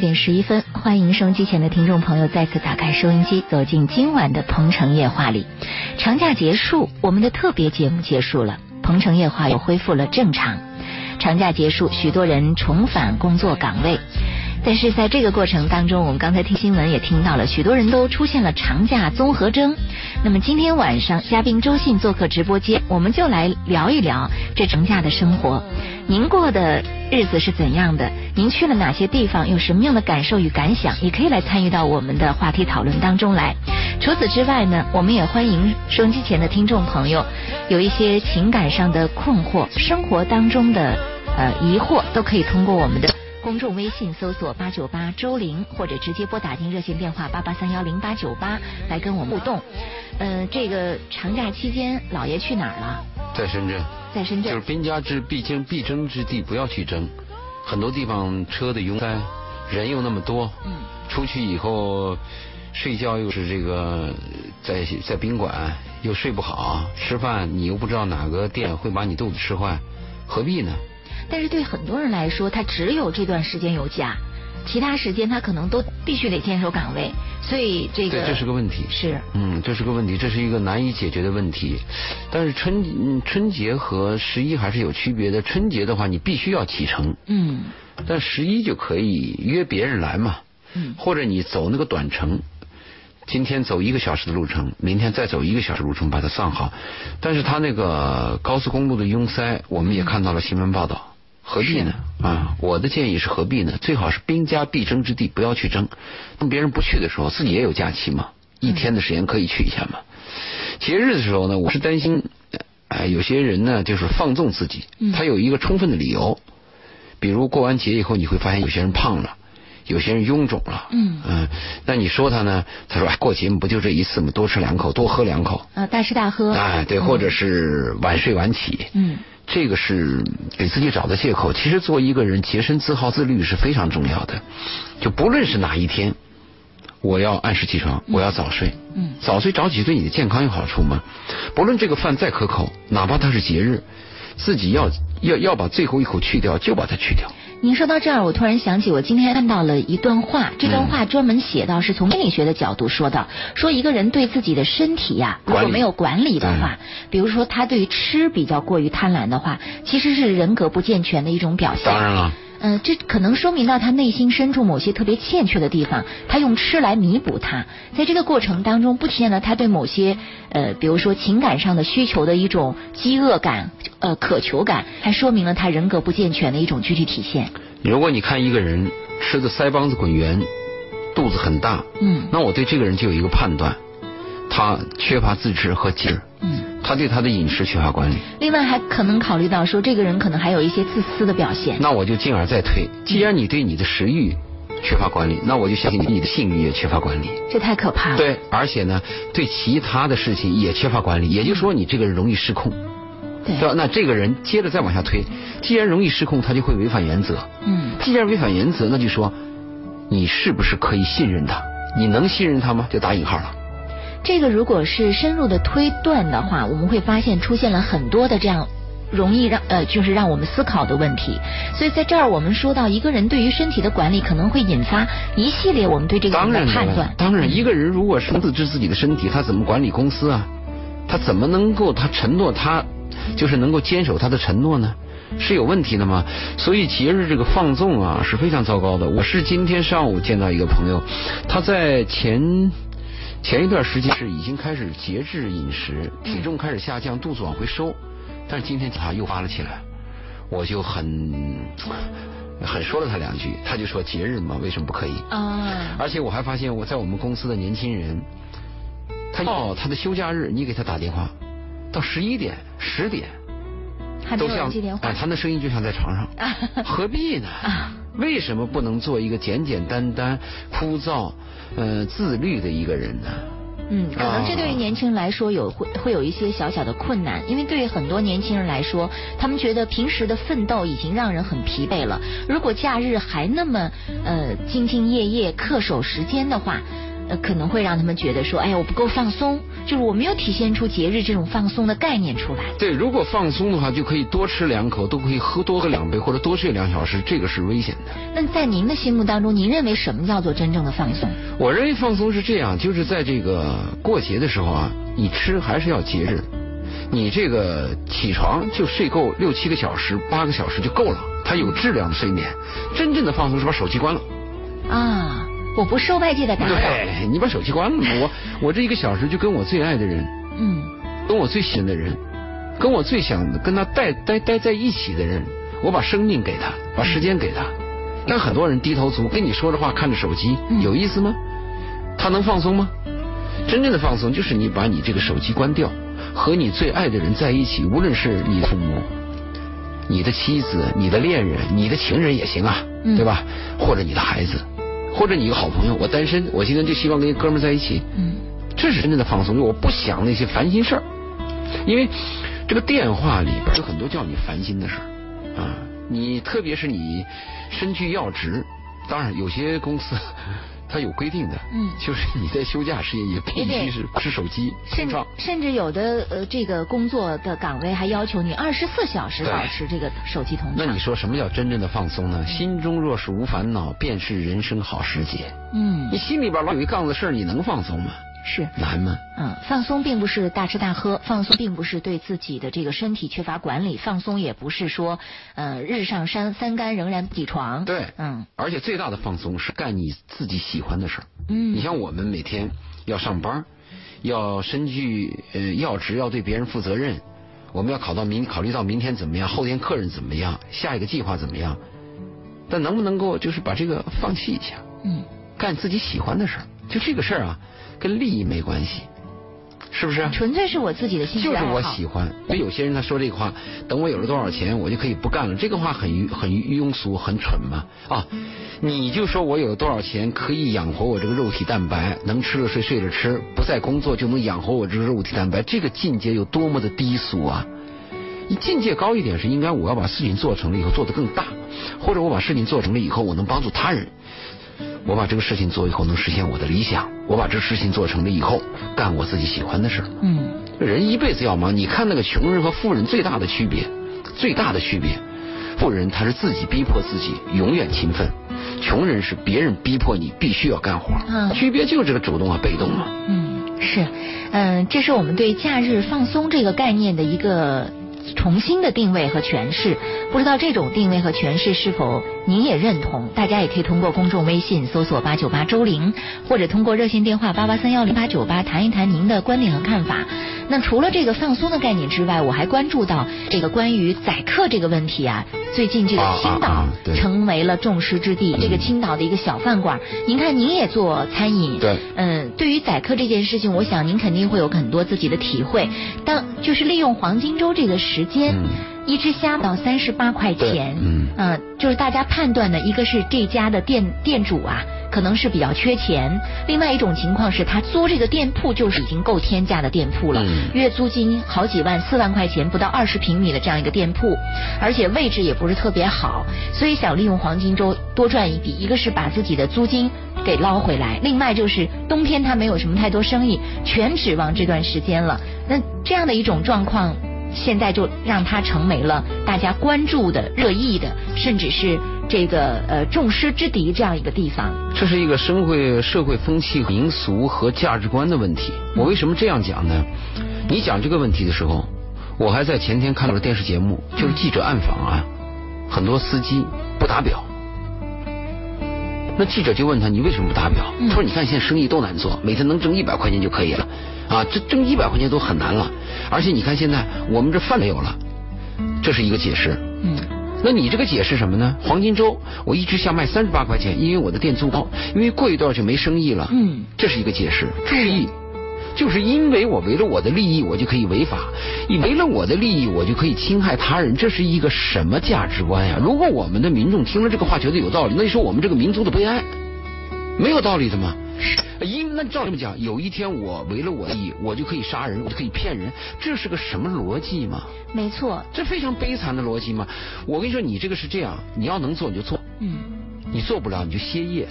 点十一分，欢迎收音机前的听众朋友再次打开收音机，走进今晚的《鹏城夜话》里。长假结束，我们的特别节目结束了，《鹏城夜话》又恢复了正常。长假结束，许多人重返工作岗位，但是在这个过程当中，我们刚才听新闻也听到了，许多人都出现了长假综合征。那么今天晚上，嘉宾周信做客直播间，我们就来聊一聊这长假的生活。您过的日子是怎样的？您去了哪些地方？有什么样的感受与感想？也可以来参与到我们的话题讨论当中来。除此之外呢，我们也欢迎收音机前的听众朋友，有一些情感上的困惑，生活当中的呃疑惑，都可以通过我们的公众微信搜索八九八周玲，或者直接拨打听热线电话八八三幺零八九八来跟我们互动。呃，这个长假期间，老爷去哪儿了？在深圳。在深圳。就是兵家之必经必争之地，不要去争。很多地方车的拥塞，人又那么多。嗯。出去以后睡觉又是这个在在宾馆又睡不好，吃饭你又不知道哪个店会把你肚子吃坏，何必呢？但是对很多人来说，他只有这段时间有假，其他时间他可能都必须得坚守岗位，所以这个对这是个问题。是。嗯，这是个问题，这是一个难以解决的问题。但是春春节和十一还是有区别的。春节的话，你必须要启程。嗯。但十一就可以约别人来嘛。嗯。或者你走那个短程，今天走一个小时的路程，明天再走一个小时路程，把它算好。但是他那个高速公路的拥塞，我们也看到了新闻报道。何必呢？啊，我的建议是何必呢？最好是兵家必争之地，不要去争。当别人不去的时候，自己也有假期嘛，一天的时间可以去一下嘛。节日的时候呢，我是担心，哎，有些人呢就是放纵自己，他有一个充分的理由，比如过完节以后，你会发现有些人胖了，有些人臃肿了。嗯嗯，那你说他呢？他说过节不就这一次嘛，多吃两口，多喝两口。啊，大吃大喝。哎，对，或者是晚睡晚起。嗯。这个是给自己找的借口。其实做一个人洁身自好、自律是非常重要的。就不论是哪一天，我要按时起床，我要早睡。嗯。早睡早起对你的健康有好处吗？不论这个饭再可口，哪怕它是节日，自己要要要把最后一口去掉，就把它去掉。您说到这儿，我突然想起，我今天看到了一段话。这段话专门写到，是从心理学的角度说的，说一个人对自己的身体呀，如果没有管理的话，比如说他对于吃比较过于贪婪的话，其实是人格不健全的一种表现。当然了。嗯，这可能说明到他内心深处某些特别欠缺的地方，他用吃来弥补它。在这个过程当中，不体现了他对某些呃，比如说情感上的需求的一种饥饿感、呃渴求感，还说明了他人格不健全的一种具体体现。如果你看一个人吃的腮帮子滚圆，肚子很大，嗯，那我对这个人就有一个判断，他缺乏自制和劲儿。嗯。他对他的饮食缺乏管理，另外还可能考虑到说这个人可能还有一些自私的表现。那我就进而再推，既然你对你的食欲缺乏管理，那我就相信你你的性欲也缺乏管理。这太可怕了。对，而且呢，对其他的事情也缺乏管理，也就是说你这个人容易失控。对。吧？那这个人接着再往下推，既然容易失控，他就会违反原则。嗯。既然违反原则，那就说你是不是可以信任他？你能信任他吗？就打引号了。这个如果是深入的推断的话，我们会发现出现了很多的这样容易让呃，就是让我们思考的问题。所以在这儿我们说到一个人对于身体的管理，可能会引发一系列我们对这个人的判断。当然，一个人如果是自制自己的身体，他怎么管理公司啊？他怎么能够他承诺他就是能够坚守他的承诺呢？是有问题的吗？所以节日这个放纵啊是非常糟糕的。我是今天上午见到一个朋友，他在前。前一段时间是已经开始节制饮食，体重开始下降，肚子往回收，但是今天他又发了起来，我就很很说了他两句，他就说节日嘛，为什么不可以？啊！而且我还发现我在我们公司的年轻人，他哦，他的休假日你给他打电话，到十一点、十点，都像哎，他那声音就像在床上，何必呢？为什么不能做一个简简单单、枯燥？呃，自律的一个人呢？嗯，可能这对于年轻人来说有会会有一些小小的困难，因为对于很多年轻人来说，他们觉得平时的奋斗已经让人很疲惫了。如果假日还那么呃兢兢业业、恪守时间的话，呃可能会让他们觉得说，哎呀，我不够放松，就是我没有体现出节日这种放松的概念出来。对，如果放松的话，就可以多吃两口，都可以喝多喝两杯，或者多睡两小时，这个是危险的。那在您的心目当中，您认为什么叫做真正的放松？我认为放松是这样，就是在这个过节的时候啊，你吃还是要节制。你这个起床就睡够六七个小时、八个小时就够了，它有质量的睡眠。真正的放松是把手机关了。啊，我不受外界的打扰。对，你把手机关了，我我这一个小时就跟我最爱的人，嗯，跟我最喜欢的人，跟我最想跟他待待待在一起的人，我把生命给他，把时间给他。但很多人低头族跟你说着话，看着手机，有意思吗？他能放松吗？真正的放松就是你把你这个手机关掉。和你最爱的人在一起，无论是你父母、你的妻子、你的恋人、你的情人也行啊，对吧？或者你的孩子，或者你一个好朋友。我单身，我今天就希望跟一哥们在一起。嗯，这是真正的放松，就我不想那些烦心事儿。因为这个电话里边有很多叫你烦心的事儿啊，你特别是你身居要职，当然有些公司。它有规定的，嗯，就是你在休假时间也必须是是手机，甚至甚至有的呃这个工作的岗位还要求你二十四小时保持这个手机通畅。那你说什么叫真正的放松呢？心中若是无烦恼，便是人生好时节。嗯，你心里边老有一杠子事儿，你能放松吗？是难吗？嗯，放松并不是大吃大喝，放松并不是对自己的这个身体缺乏管理，放松也不是说呃日上三三竿仍然不起床。对，嗯，而且最大的放松是干你自己喜欢的事儿。嗯，你像我们每天要上班，要身居呃要职，要对别人负责任，我们要考到明考虑到明天怎么样，后天客人怎么样，下一个计划怎么样，但能不能够就是把这个放弃一下？嗯，干自己喜欢的事儿，就这个事儿啊。跟利益没关系，是不是？纯粹是我自己的兴趣就是我喜欢。所以有些人他说这个话，等我有了多少钱，我就可以不干了。这个话很很庸俗，很蠢嘛。啊，你就说我有了多少钱可以养活我这个肉体蛋白，能吃了睡，睡了吃，不再工作就能养活我这个肉体蛋白，这个境界有多么的低俗啊！你境界高一点是应该我要把事情做成了以后做得更大，或者我把事情做成了以后我能帮助他人。我把这个事情做以后，能实现我的理想。我把这事情做成了以后，干我自己喜欢的事嗯，人一辈子要忙。你看那个穷人和富人最大的区别，最大的区别，富人他是自己逼迫自己永远勤奋，穷人是别人逼迫你必须要干活。嗯，区别就是这个主动和，被动嘛。嗯，是，嗯，这是我们对假日放松这个概念的一个。重新的定位和诠释，不知道这种定位和诠释是否您也认同？大家也可以通过公众微信搜索八九八周玲，或者通过热线电话八八三幺零八九八谈一谈您的观点和看法。那除了这个放松的概念之外，我还关注到这个关于宰客这个问题啊。最近这个青岛成为了众矢之的，这个青岛的一个小饭馆，您看您也做餐饮，对，嗯，对于宰客这件事情，我想您肯定会有很多自己的体会。当就是利用黄金周这个时间，一只虾到三十八块钱，嗯，就是大家判断的一个是这家的店店主啊。可能是比较缺钱，另外一种情况是他租这个店铺就是已经够天价的店铺了，月租金好几万，四万块钱不到二十平米的这样一个店铺，而且位置也不是特别好，所以想利用黄金周多赚一笔，一个是把自己的租金给捞回来，另外就是冬天他没有什么太多生意，全指望这段时间了。那这样的一种状况。现在就让它成为了大家关注的、热议的，甚至是这个呃众矢之的这样一个地方。这是一个社会社会风气、民俗和价值观的问题。我为什么这样讲呢？你讲这个问题的时候，我还在前天看到了电视节目，就是记者暗访啊，很多司机不打表。那记者就问他：“你为什么不打表？”他说：“你看现在生意都难做，每天能挣一百块钱就可以了。”啊，这挣一百块钱都很难了，而且你看现在我们这饭没有了，这是一个解释。嗯，那你这个解释什么呢？黄金周我一直想卖三十八块钱，因为我的店租高，因为过一段就没生意了。嗯，这是一个解释。注意，就是因为我为了我的利益，我就可以违法；你为了我的利益，我就可以侵害他人，这是一个什么价值观呀？如果我们的民众听了这个话觉得有道理，那就说我们这个民族的悲哀，没有道理的吗？因那照这么讲，有一天我为了我的利益，我就可以杀人，我就可以骗人，这是个什么逻辑吗？没错，这非常悲惨的逻辑吗？我跟你说，你这个是这样，你要能做你就做，嗯，你做不了你就歇业，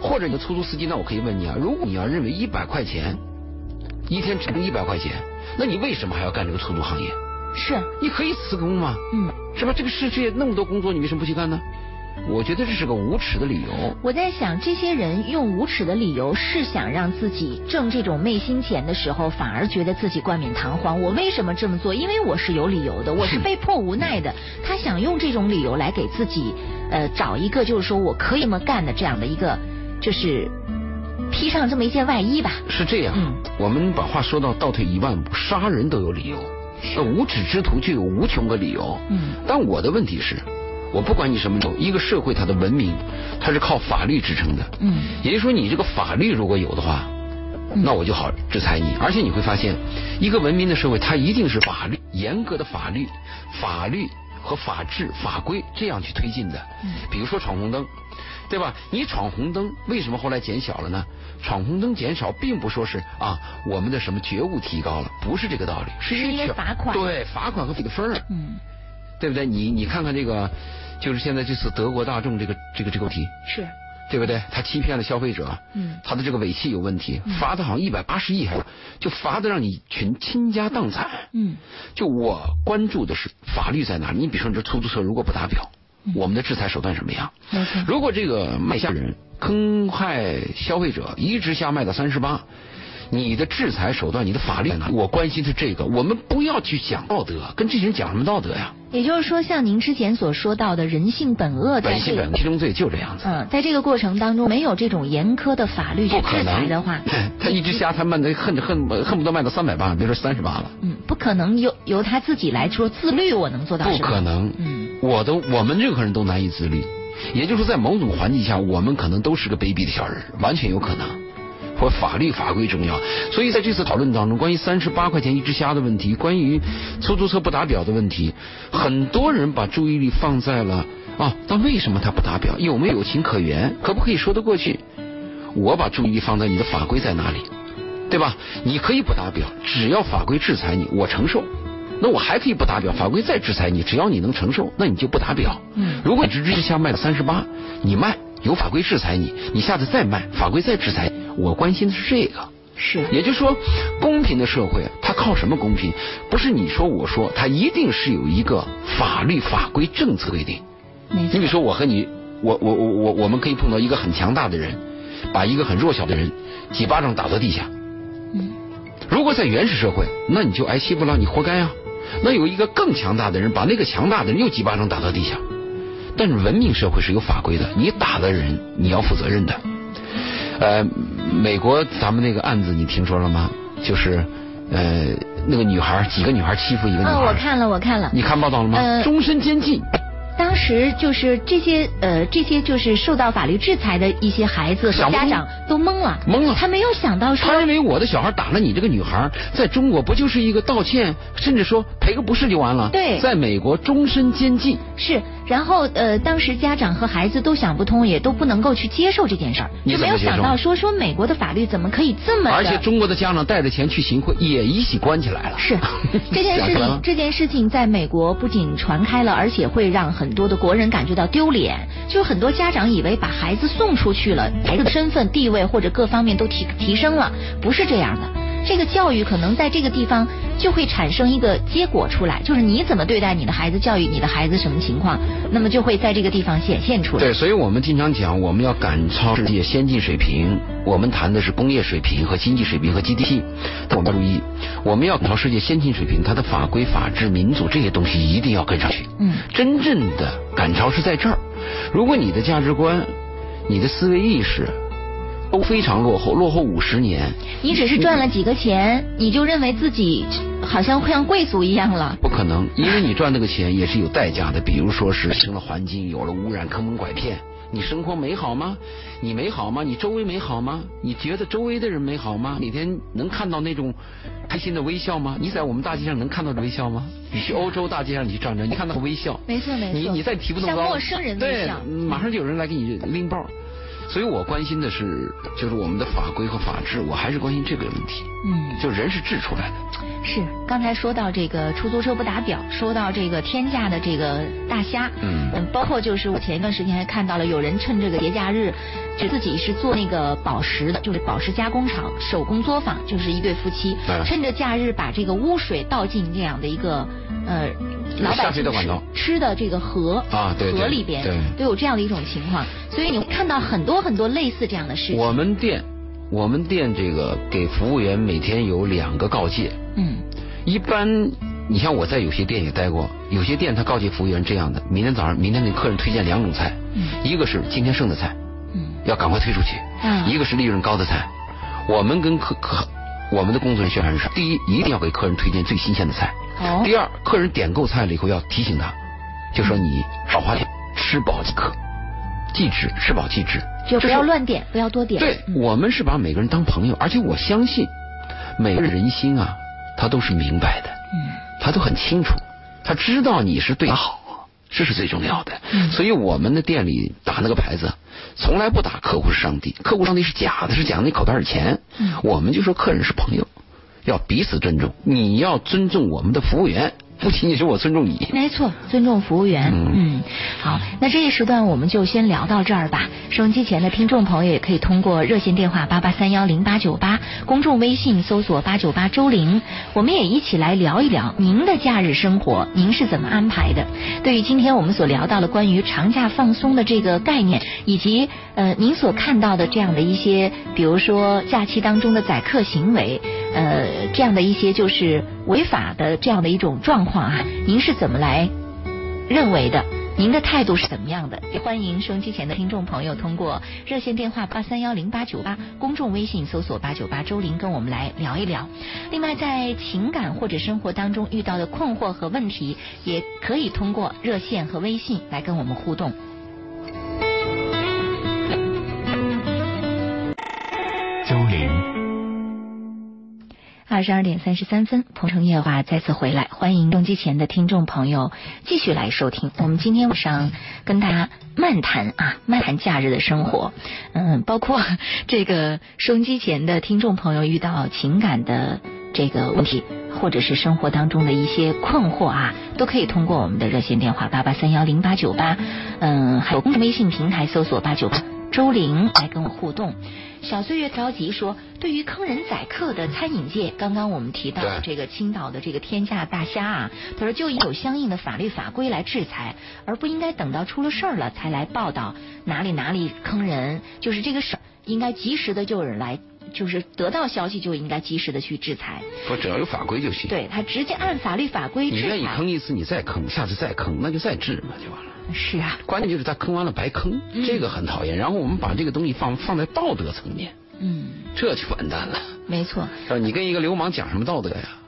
或者你的出租司机，那我可以问你啊，如果你要认为一百块钱一天只挣一百块钱，那你为什么还要干这个出租行业？是，你可以辞工嘛，嗯，是吧？这个世界那么多工作，你为什么不去干呢？我觉得这是个无耻的理由。我在想，这些人用无耻的理由是想让自己挣这种昧心钱的时候，反而觉得自己冠冕堂皇。我为什么这么做？因为我是有理由的，我是被迫无奈的。他想用这种理由来给自己，呃，找一个就是说我可以这么干的这样的一个，就是披上这么一件外衣吧。是这样，嗯我们把话说到倒退一万步，杀人都有理由，那无耻之徒就有无穷个理由。嗯但我的问题是，我不管你什么种，一个社会它的文明，它是靠法律支撑的。嗯也就是说，你这个法律如果有的话，嗯那我就好制裁你。而且你会发现，一个文明的社会，它一定是法律严格的法律、法律和法治、法规这样去推进的。嗯比如说闯红灯，对吧？你闯红灯，为什么后来减小了呢？闯红灯减少，并不说是啊，我们的什么觉悟提高了，不是这个道理，是是因为全罚款对，罚款和给的分儿。嗯，对不对？你你看看这个，就是现在这次德国大众这个这个这个问题，是，对不对？他欺骗了消费者，嗯他的这个尾气有问题，罚的好像一百八十亿，还是就罚的让你群倾家荡产。嗯就我关注的是法律在哪里？你比如说，你这出租车如果不打表，我们的制裁手段什么样？如果这个卖家人坑害消费者，一直下卖到三十八，你的制裁手段、你的法律在哪？我关心是这个。我们不要去讲道德，跟这些人讲什么道德呀？也就是说，像您之前所说到的人性本恶，在本性这个本七宗罪就这样子。嗯，在这个过程当中，没有这种严苛的法律去制裁的话，他一只虾，他卖的恨恨恨不得卖到三百八，别说三十八了，嗯，不可能由由他自己来说自律，我能做到不？可能。嗯，我都我们任何人都难以自律，也就是说，在某种环境下，我们可能都是个卑鄙的小人，完全有可能。或法律法规重要，所以在这次讨论当中，关于三十八块钱一只虾的问题，关于出租车不打表的问题，很多人把注意力放在了啊，那为什么它不打表？有没有有情可原？可不可以说得过去？我把注意力放在你的法规在哪里，对吧？你可以不打表，只要法规制裁你，我承受。那我还可以不打表，法规再制裁你，只要你能承受，那你就不打表。嗯如果你只只虾卖了三十八，你卖有法规制裁你，你下次再卖，法规再制裁，我关心的是这个。是，也就是说，公平的社会它靠什么公平？不是你说我说，它一定是有一个法律法规政策规定。你比如，说我和你，我我我我我们可以碰到一个很强大的人，把一个很弱小的人几巴掌打到地下。嗯，如果在原始社会，那你就挨欺负了，你活该啊。那有一个更强大的人，把那个强大的人又几巴掌打到地下。但是文明社会是有法规的，你打的人你要负责任的。呃，美国咱们那个案子你听说了吗？就是呃那个女孩几个女孩欺负一个女孩，嗯，我看了，我看了。你看报道了吗？呃终身监禁。当时就是这些呃这些就是受到法律制裁的一些孩子和家长都懵了，懵了他没有想到说他认为我的小孩打了你这个女孩，在中国不就是一个道歉，甚至说赔个不是就完了？对在美国终身监禁。是，然后呃，当时家长和孩子都想不通，也都不能够去接受这件事儿，就没有想到说说美国的法律怎么可以这么而且中国的家长带着钱去行贿，也一起关起来了。是 这件事情，这件事情在美国不仅传开了，而且会让很多的国人感觉到丢脸。就很多家长以为把孩子送出去了，孩子的身份地位或者各方面都提提升了，不是这样的。这个教育可能在这个地方就会产生一个结果出来，就是你怎么对待你的孩子，教育你的孩子什么情况，那么就会在这个地方显现出来。对，所以我们经常讲，我们要赶超世界先进水平。我们谈的是工业水平和经济水平和 GDP。但我们要注意，我们要赶超世界先进水平，它的法规、法治、民主这些东西一定要跟上去。嗯真正的赶超是在这儿。如果你的价值观、你的思维意识都非常落后，落后五十年，你只是赚了几个钱，你就认为自己好像像贵族一样了。不可能，因为你赚那个钱也是有代价的，比如说是成了环境有了污染、坑蒙拐骗。你生活美好吗？你美好吗？你周围美好吗？你觉得周围的人美好吗？每天能看到那种开心的微笑吗？你在我们大街上能看到的微笑吗？你去欧洲大街上你去转转，你看到微笑。没错没错你你再提不动像高，陌生人微对笑，马上就有人来给你拎包。所以我关心的是，就是我们的法规和法制，我还是关心这个问题。嗯，就人是治出来的。是，刚才说到这个出租车不打表，说到这个天价的这个大虾，嗯嗯，包括就是我前一段时间还看到了有人趁这个节假日，就自己是做那个宝石的，就是宝石加工厂手工作坊，就是一对夫妻，嗯趁着假日把这个污水倒进这样的一个呃老百姓吃的这个河啊河里边对都有这样的一种情况，所以你会看到很多很多类似这样的事情。我们店，我们店这个给服务员每天有两个告诫。嗯一般，你像我在有些店也待过，有些店他告诫服务员这样的：明天早上，明天给客人推荐两种菜，嗯一个是今天剩的菜，嗯要赶快推出去；嗯一个是利润高的菜。我们跟客客，我们的工作人员宣传是：第一，一定要给客人推荐最新鲜的菜；哦第二，客人点够菜了以后要提醒他，就说你少花钱，吃饱即可，即止，吃饱即止，就不要乱点，不要多点。对，嗯我们是把每个人当朋友，而且我相信每个人人心啊，他都是明白的，嗯他都很清楚，他知道你是对他好，这是最重要的。嗯所以我们的店里打那个牌子，从来不打客户是上帝，客户上帝是假的，是讲你口袋里钱。嗯我们就说客人是朋友，要彼此尊重，你要尊重我们的服务员，不仅仅是我尊重你。没错，尊重服务员。嗯嗯，好，那这一时段我们就先聊到这儿吧。收音机前的听众朋友也可以通过热线电话八八三幺零八九八，公众微信搜索八九八周玲，我们也一起来聊一聊您的假日生活，您是怎么安排的？对于今天我们所聊到的关于长假放松的这个概念，以及呃您所看到的这样的一些，比如说假期当中的宰客行为，呃这样的一些就是违法的这样的一种状况啊，您是怎么来认为的？您的态度是怎么样的？也欢迎收音机前的听众朋友通过热线电话八三幺零八九八，公众微信搜索八九八周玲，跟我们来聊一聊。另外，在情感或者生活当中遇到的困惑和问题，也可以通过热线和微信来跟我们互动。二十二点三十三分，鹏城夜话再次回来，欢迎收机前的听众朋友继续来收听。我们今天晚上跟大家漫谈啊，漫谈假日的生活，嗯，包括 这个收音机前的听众朋友遇到情感的这个问题，或者是生活当中的一些困惑啊，都可以通过我们的热线电话八八三幺零八九八，嗯，还有微信平台搜索八九八。周玲来跟我互动。小岁月着急说，对于坑人宰客的餐饮界，刚刚我们提到对这个青岛的这个天价大虾啊，他说就应有相应的法律法规来制裁，而不应该等到出了事儿了才来报道哪里哪里坑人，就是这个事儿应该及时的就有人来。就是得到消息就应该及时的去制裁，不只要有法规就行。，对他直接按法律法规你愿意。坑一次，你再坑，下次再坑，那就再治嘛，就完了。是啊，关键就是他坑完了白坑，嗯这个很讨厌。然后我们把这个东西放放在道德层面，嗯，这就完蛋了。没错。你跟一个流氓讲什么道德呀？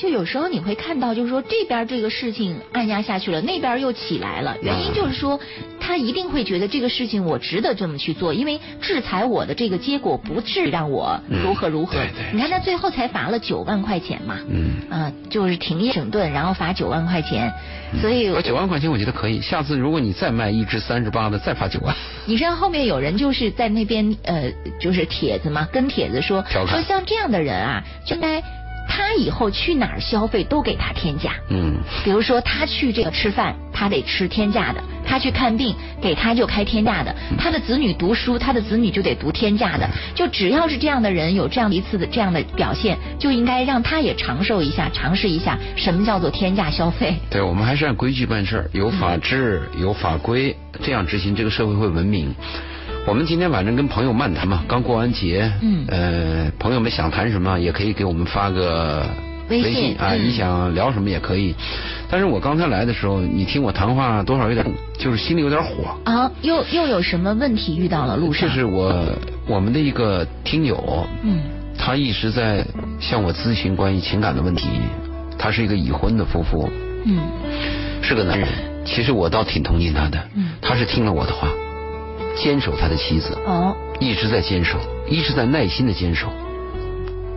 就有时候你会看到，就是说这边这个事情按压下去了，那边又起来了。原因就是说，他一定会觉得这个事情我值得这么去做，因为制裁我的这个结果不至于让我如何如何。嗯对对你看他最后才罚了九万块钱嘛，嗯，啊，就是停业整顿，然后罚九万块钱，所以我九万块钱我觉得可以。下次如果你再卖一只三十八的，再罚九万。你知道后面有人就是在那边呃，就是帖子嘛，跟帖子说说像这样的人啊，就应该他以后去哪儿消费都给他天价。嗯，比如说他去这个吃饭，他得吃天价的；他去看病，给他就开天价的；他的子女读书，他的子女就得读天价的。就只要是这样的人有这样的一次的这样的表现，就应该让他也尝受一下，尝试一下什么叫做天价消费。对，我们还是按规矩办事儿，有法治，有法规，这样执行，这个社会会文明。我们今天晚上跟朋友漫谈嘛，刚过完节，嗯呃，朋友们想谈什么也可以给我们发个微信信啊，嗯你想聊什么也可以。但是我刚才来的时候，你听我谈话多少有点，就是心里有点火。啊，又又有什么问题遇到了路上？这是我我们的一个听友，嗯他一直在向我咨询关于情感的问题。他是一个已婚的夫妇，嗯是个男人。其实我倒挺同情他的，嗯他是听了我的话，坚守他的妻子，哦一直在坚守，一直在耐心的坚守。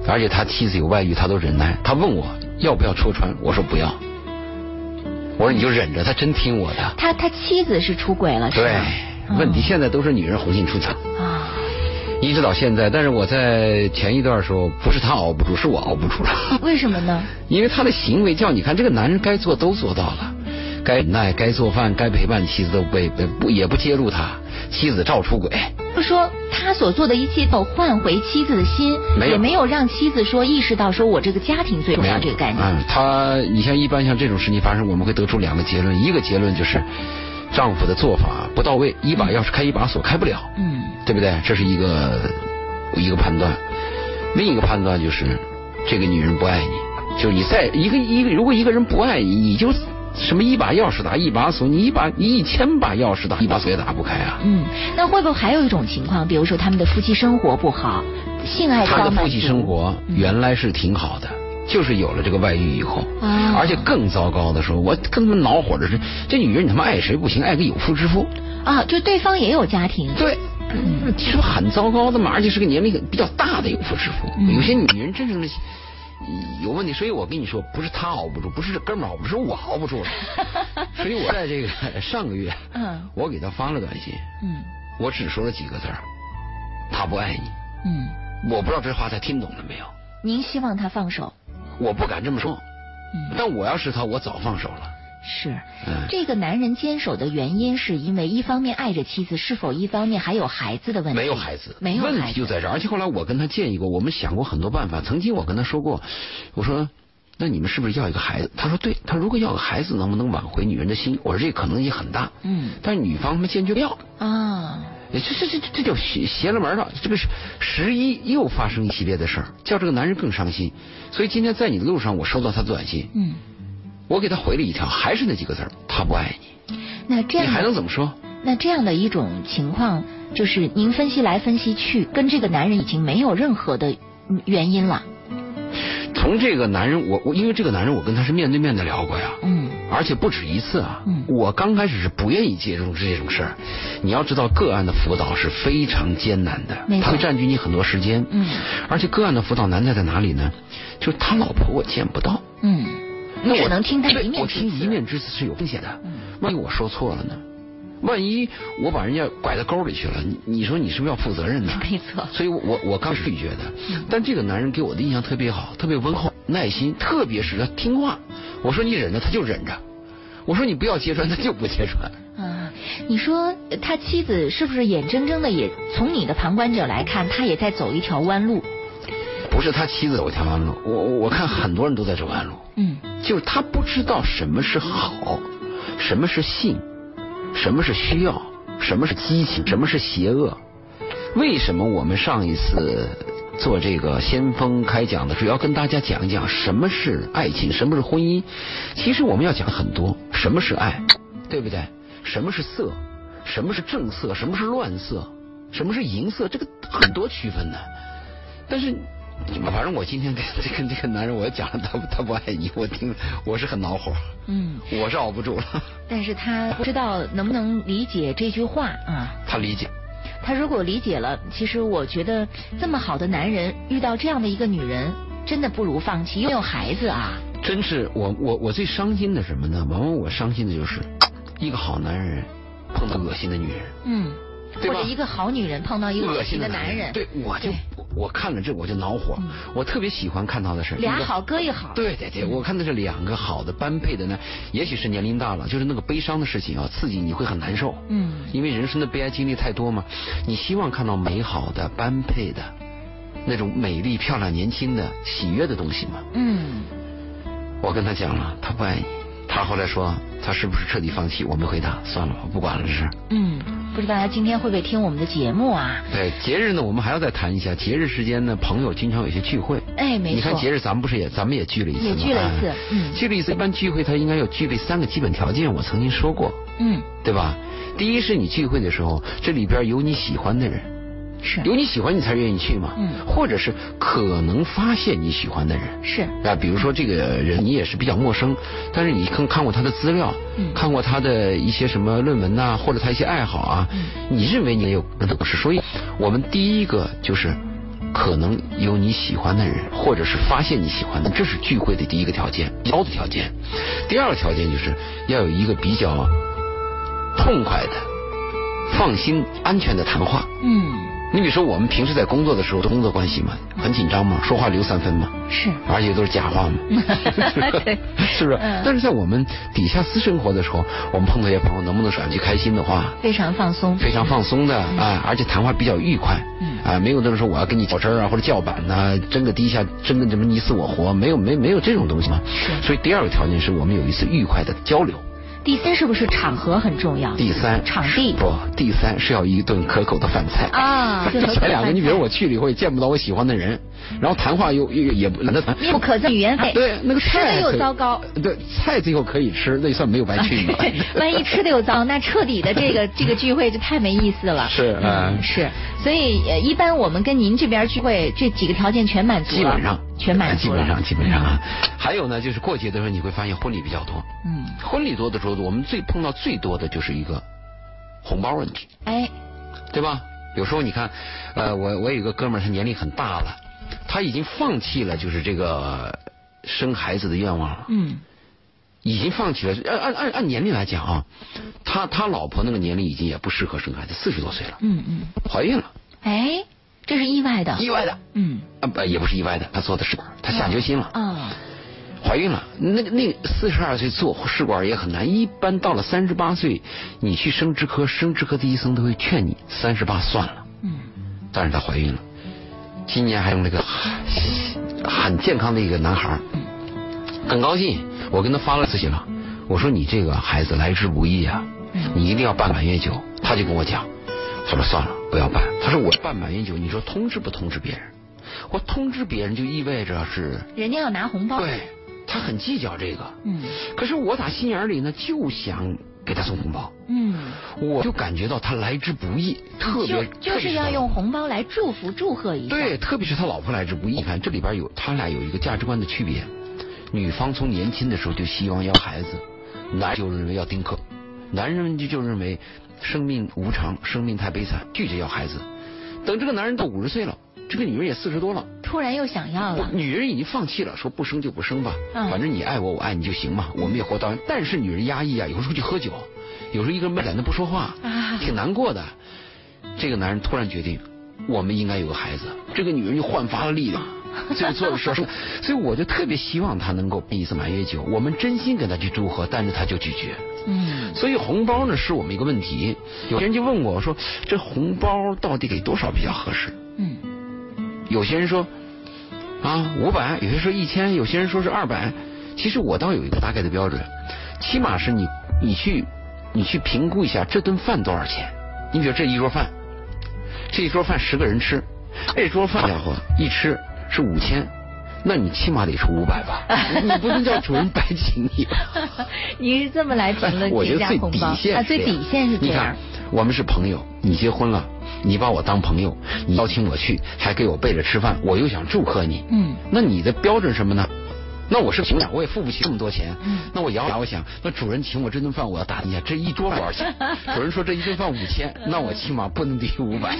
而且他妻子有外遇，他都忍耐。他问我要不要戳穿，我说不要。我说你就忍着，他真听我的。他他妻子是出轨了是对吧？问题现在都是女人红杏出墙啊，一直到现在。但是我在前一段时候，不是他熬不住，是我熬不住了。为什么呢？因为他的行为叫你看，这个男人该做都做到了，该忍耐、该做饭、该陪伴妻子都不不也不揭露他，妻子照出轨。不说他所做的一切都换回妻子的心，也没有让妻子说意识到说我这个家庭最重要这个概念。嗯，他你像一般像这种事情发生，我们会得出两个结论，一个结论就是。丈夫的做法不到位，一把钥匙开一把锁，开不了，嗯，对不对？这是一个一个判断。另一个判断就是，这个女人不爱你，就是你在一个一个，如果一个人不爱你，你就什么一把钥匙打一把锁，你一把你一千把钥匙打一把锁也打不开啊。嗯，那会不会还有一种情况，比如说他们的夫妻生活不好，性爱他的夫妻生活原来是挺好的。就是有了这个外遇以后，而且更糟糕的时候，我更他妈恼火的是，这女人你他妈爱谁不行，爱个有妇之夫啊！就对方也有家庭，对，是不是很糟糕的嘛？而且是个年龄比较大的有妇之夫。有些女人真正的有问题，所以我跟你说，不是他熬不住，不是这哥们熬不住，是我熬不住了。所以我在这个 上个月，嗯，我给他发了短信，嗯，我只说了几个字儿，他不爱你，嗯，我不知道这话他听懂了没有？您希望他放手？我不敢这么说，但我要是他，我早放手了。是，这个男人坚守的原因，是因为一方面爱着妻子，是否一方面还有孩子的问题？没有孩子，没有问题就在这儿。而且后来我跟他建议过，我们想过很多办法。曾经我跟他说过，我说，那你们是不是要一个孩子？他说对，他如果要个孩子，能不能挽回女人的心？我说这可能性很大。嗯，但是女方他们坚决不要。啊。这这这这叫邪邪了门了。这个是十一又发生一系列的事儿，叫这个男人更伤心。所以今天在你的路上，我收到他的短信，嗯，我给他回了一条，还是那几个字儿，他不爱你。那这样你还能怎么说？那这样的一种情况，就是您分析来分析去，跟这个男人已经没有任何的原因了。从这个男人，我我因为这个男人，我跟他是面对面的聊过呀，嗯，而且不止一次啊，嗯，我刚开始是不愿意介入这种事儿。你要知道，个案的辅导是非常艰难的，他会占据你很多时间，嗯，而且个案的辅导难在在哪里呢？就是他老婆我见不到，嗯，那我能听他一面我听一面之词是有风险的，万一我说错了呢？万一我把人家拐到沟里去了，你说你是不是要负责任呢？没错。所以我我我刚是拒绝的，但这个男人给我的印象特别好，特别温厚、耐心，特别是他听话。我说你忍着，他就忍着；我说你不要揭穿，他就不揭穿。啊，你说他妻子是不是眼睁睁的也从你的旁观者来看，他也在走一条弯路？不是他妻子走一条弯路，我我看很多人都在走弯路。嗯，就是他不知道什么是好，什么是性。什么是需要？什么是激情？什么是邪恶？为什么我们上一次做这个先锋开讲的时候要跟大家讲一讲什么是爱情，什么是婚姻？其实我们要讲很多，什么是爱，对不对？什么是色？什么是正色？什么是乱色？什么是淫色？这个很多区分的，但是。反正我今天跟这跟这个男人，我讲了他他不爱你，我听我是很恼火，嗯，我是熬不住了。但是他不知道能不能理解这句话啊？他理解。他如果理解了，其实我觉得这么好的男人遇到这样的一个女人，真的不如放弃，又有孩子啊。真是我我我最伤心的什么呢？往往我伤心的就是一个好男人碰到恶心的女人。嗯。或者一个好女人碰到一个恶心的男人，对我就我看了这我就恼火。我特别喜欢看到的是俩好哥一好。对对对，我看的是两个好的般配的呢。也许是年龄大了，就是那个悲伤的事情啊，刺激你会很难受。嗯。因为人生的悲哀经历太多嘛，你希望看到美好的般配的那种美丽漂亮年轻的喜悦的东西嘛。嗯。我跟他讲了，他不爱你。他后来说，他是不是彻底放弃？我没回答，算了，我不管了，这事。嗯。不知道大家今天会不会听我们的节目啊？对，节日呢，我们还要再谈一下。节日时间呢，朋友经常有些聚会。哎，没错。你看节日，咱们不是也，咱们也聚了一次吗？也聚了一次，嗯。聚了一次，一般聚会它应该要具备三个基本条件，我曾经说过。嗯。对吧？第一是你聚会的时候，这里边有你喜欢的人。是。有你喜欢你才愿意去嘛，嗯，或者是可能发现你喜欢的人。是。啊，比如说这个人你也是比较陌生，但是你看看过他的资料，嗯，看过他的一些什么论文呐，或者他一些爱好啊，嗯，你认为你也有那都不是，所以我们第一个就是可能有你喜欢的人，或者是发现你喜欢的，这是聚会的第一个条件，高的条件。第二个条件就是要有一个比较痛快的。放心、安全的谈话。嗯，你比如说，我们平时在工作的时候，工作关系嘛，很紧张嘛，说话留三分嘛，是，而且都是假话嘛，对是不是？嗯但是在我们底下私生活的时候，我们碰到一些朋友，能不能说两句开心的话？非常放松，非常放松的啊，而且谈话比较愉快，嗯啊，没有那种说我要跟你较真啊，或者叫板呐、争个低下，争个什么你死我活，没有没没有这种东西嘛。所以第二个条件是我们有一次愉快的交流。第三是不是场合很重要？第三，场地不，第三是要一顿可口的饭菜啊 前两个，你比如我去了以后也见不到我喜欢的人，然后谈话又又也不懒得谈，面不可憎语言废，对，那个吃的又糟糕。对，菜最后可以吃，那也算没有白去嘛。万一吃的又糟，那彻底的这个这个聚会就太没意思了。是嗯，嗯是，所以呃，一般我们跟您这边聚会，这几个条件全满足了，基本上全满足了，基本上基本上啊。还有呢，就是过节的时候你会发现婚礼比较多，嗯，婚礼多的时候，我们最碰到最多的就是一个红包问题，哎，对吧？有时候你看，呃，我我有一个哥们儿，他年龄很大了，他已经放弃了就是这个生孩子的愿望了，嗯，已经放弃了。按按按按年龄来讲啊，他他老婆那个年龄已经也不适合生孩子，四十多岁了，嗯嗯，怀孕了，哎，这是意外的，意外的，嗯，啊不也不是意外的，他做的试管，他下决心了。啊，怀孕了，那个那个四十二岁做试管也很难，一般到了三十八岁，你去生殖科，生殖科的医生都会劝你三十八算了。嗯，但是她怀孕了，今年还有那个很很健康的一个男孩儿，很高兴。我跟他发了私信了，我说你这个孩子来之不易啊，你一定要办满月酒。他就跟我讲，他说算了，不要办。他说我办满月酒，你说通知不通知别人？我通知别人就意味着是人家要拿红包，对，他很计较这个。嗯可是我打心眼里呢，就想给他送红包，嗯，我就感觉到他来之不易，特别就就是要用。红包来祝福祝贺一下，对，特别是他老婆来之不易。你看这里边有他俩有一个价值观的区别，女方从年轻的时候就希望要孩子，男就认为要丁克，男人就就认为生命无常，生命太悲惨，拒绝要孩子。等这个男人到五十岁了，这个女人也四十多了，突然又想要了，女人已经放弃了，说不生就不生吧，嗯反正你爱我，我爱你就行嘛，我们也活到。但是女人压抑啊，有时候去喝酒，有时候一个人闷在那不说话，啊挺难过的。这个男人突然决定，我们应该有个孩子，这个女人就焕发了力量。所以做的事，所以我就特别希望他能够办一次满月酒，我们真心跟他去祝贺，但是他就拒绝。嗯所以红包呢是我们一个问题。有人就问我说，这红包到底给多少比较合适？嗯有些人说啊五百，有些人说一千，有些人说是二百。其实我倒有一个大概的标准，起码是你你去你去评估一下这顿饭多少钱。你比如这一桌饭，这一桌饭十个人吃，这桌饭家伙一吃是五千。那你起码得出五百吧，你不能叫主人白请你吧。你是这么来评论 我觉得最这家红包底线啊？最底线是这你看样，，我们是朋友，你结婚了，你把我当朋友，你邀请我去，还给我备着吃饭，我又想祝贺你，嗯那你的标准什么呢？那我是凭想，我也付不起这么多钱。嗯那我咬牙，我想，那主人请我这顿饭，我要打听一下，这一桌多少钱？主人说这一顿饭五千，那我起码不能低于五百。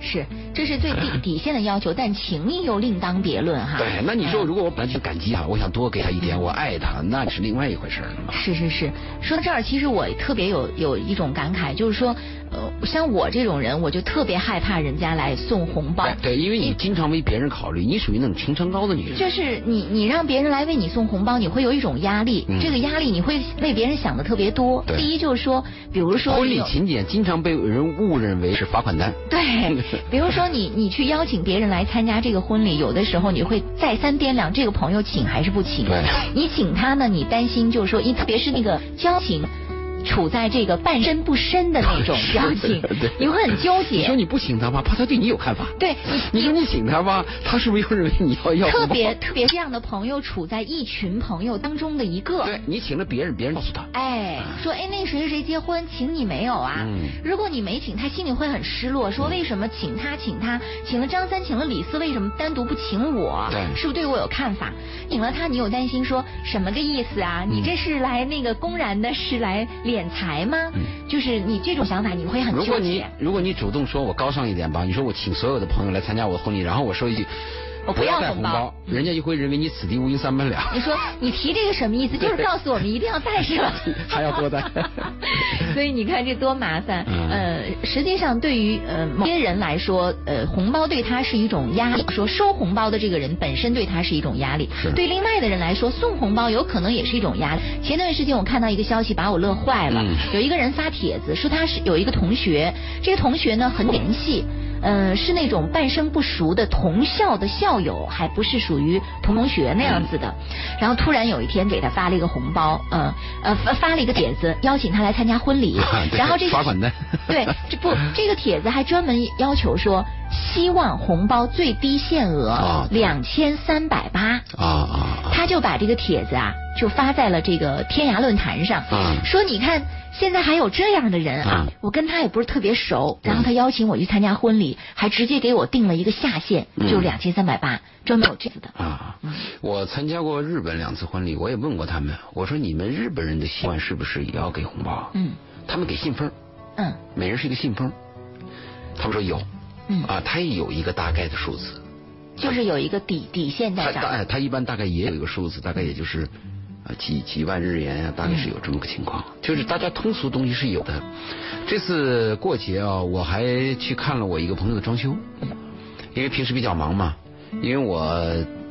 是，这是最底 底线的要求，但情谊又另当别论哈。对，那你说嗯如果我本来就感激他，我想多给他一点，我爱他，那是另外一回事了嘛。是是是，说到这儿，其实我特别有有一种感慨，就是说，呃，像我这种人，我就特别害怕人家来送红包。对，因为你经常为别人考虑，你属于那种情商高的女人。就是你，你让别人来为你送红包，你会有一种压力。嗯这个压力你会为别人想的特别多。对第一就是说，比如说婚礼请柬经常被人误认为是罚款单。对，比如说你你去邀请别人来参加这个婚礼，有的时候你会再三掂量这个朋友请还是不请。对你请他呢，你担心就是说，一特别是那个交情。处在这个半身不深的那种 表情，你会很纠结。你说你不请他吧，怕他对你有看法。对你说你请他吧，他是不是又认为你要要特别特别这样的朋友处在一群朋友当中的一个。对你请了别人，别人告诉他。哎，说哎，那谁谁谁结婚，请你没有啊？嗯如果你没请，他心里会很失落，说为什么请他请他，请了张三，请了李四，为什么单独不请我？对是不是对我有看法？请了他，你有担心说什么个意思啊？你这是来那个公然的是来敛财吗？嗯就是你这种想法，你会很纠如果你。如果你主动说我高尚一点吧，你说我请所有的朋友来参加我的婚礼，然后我说一句，我不要红带包，人家就会认为你此地无银三百两。你说你提这个什么意思？就是告诉我们一定要带是吧？还要多带。所以你看这多麻烦。嗯呃，实际上对于呃某些人来说，呃，红包对他是一种压力。说收红包的这个人本身对他是一种压力，是对另外的人来说，送红包有可能也是一种压力。前段时间我看到一个消息，把我乐坏了。嗯有一个人发帖子说他是有一个同学，这个同学呢很联系。呃，是那种半生不熟的同校的校友，还不是属于同同学那样子的。然后突然有一天给他发了一个红包，呃呃发发了一个帖子，邀请他来参加婚礼。对然后这个罚款单对，这不这个帖子还专门要求说，希望红包最低限额两千三百八。啊啊啊！他就把这个帖子啊，就发在了这个天涯论坛上，嗯说你看现在还有这样的人啊，嗯。我跟他也不是特别熟，然后他邀请我去参加婚礼，还直接给我定了一个下限，嗯。就两千三百八，专门有这样子的。啊，我参加过日本两次婚礼，我也问过他们，我说你们日本人的习惯是不是也要给红包？嗯。他们给信封，嗯。每人是一个信封。他们说有，嗯，啊，他也有一个大概的数字，就是有一个底底线在这儿。他大哎，他一般大概也有一个数字，大概也就是啊几几万日元啊、大概是有这么个情况。就是大家通俗东西是有的。这次过节啊，我还去看了我一个朋友的装修，因为平时比较忙嘛，因为我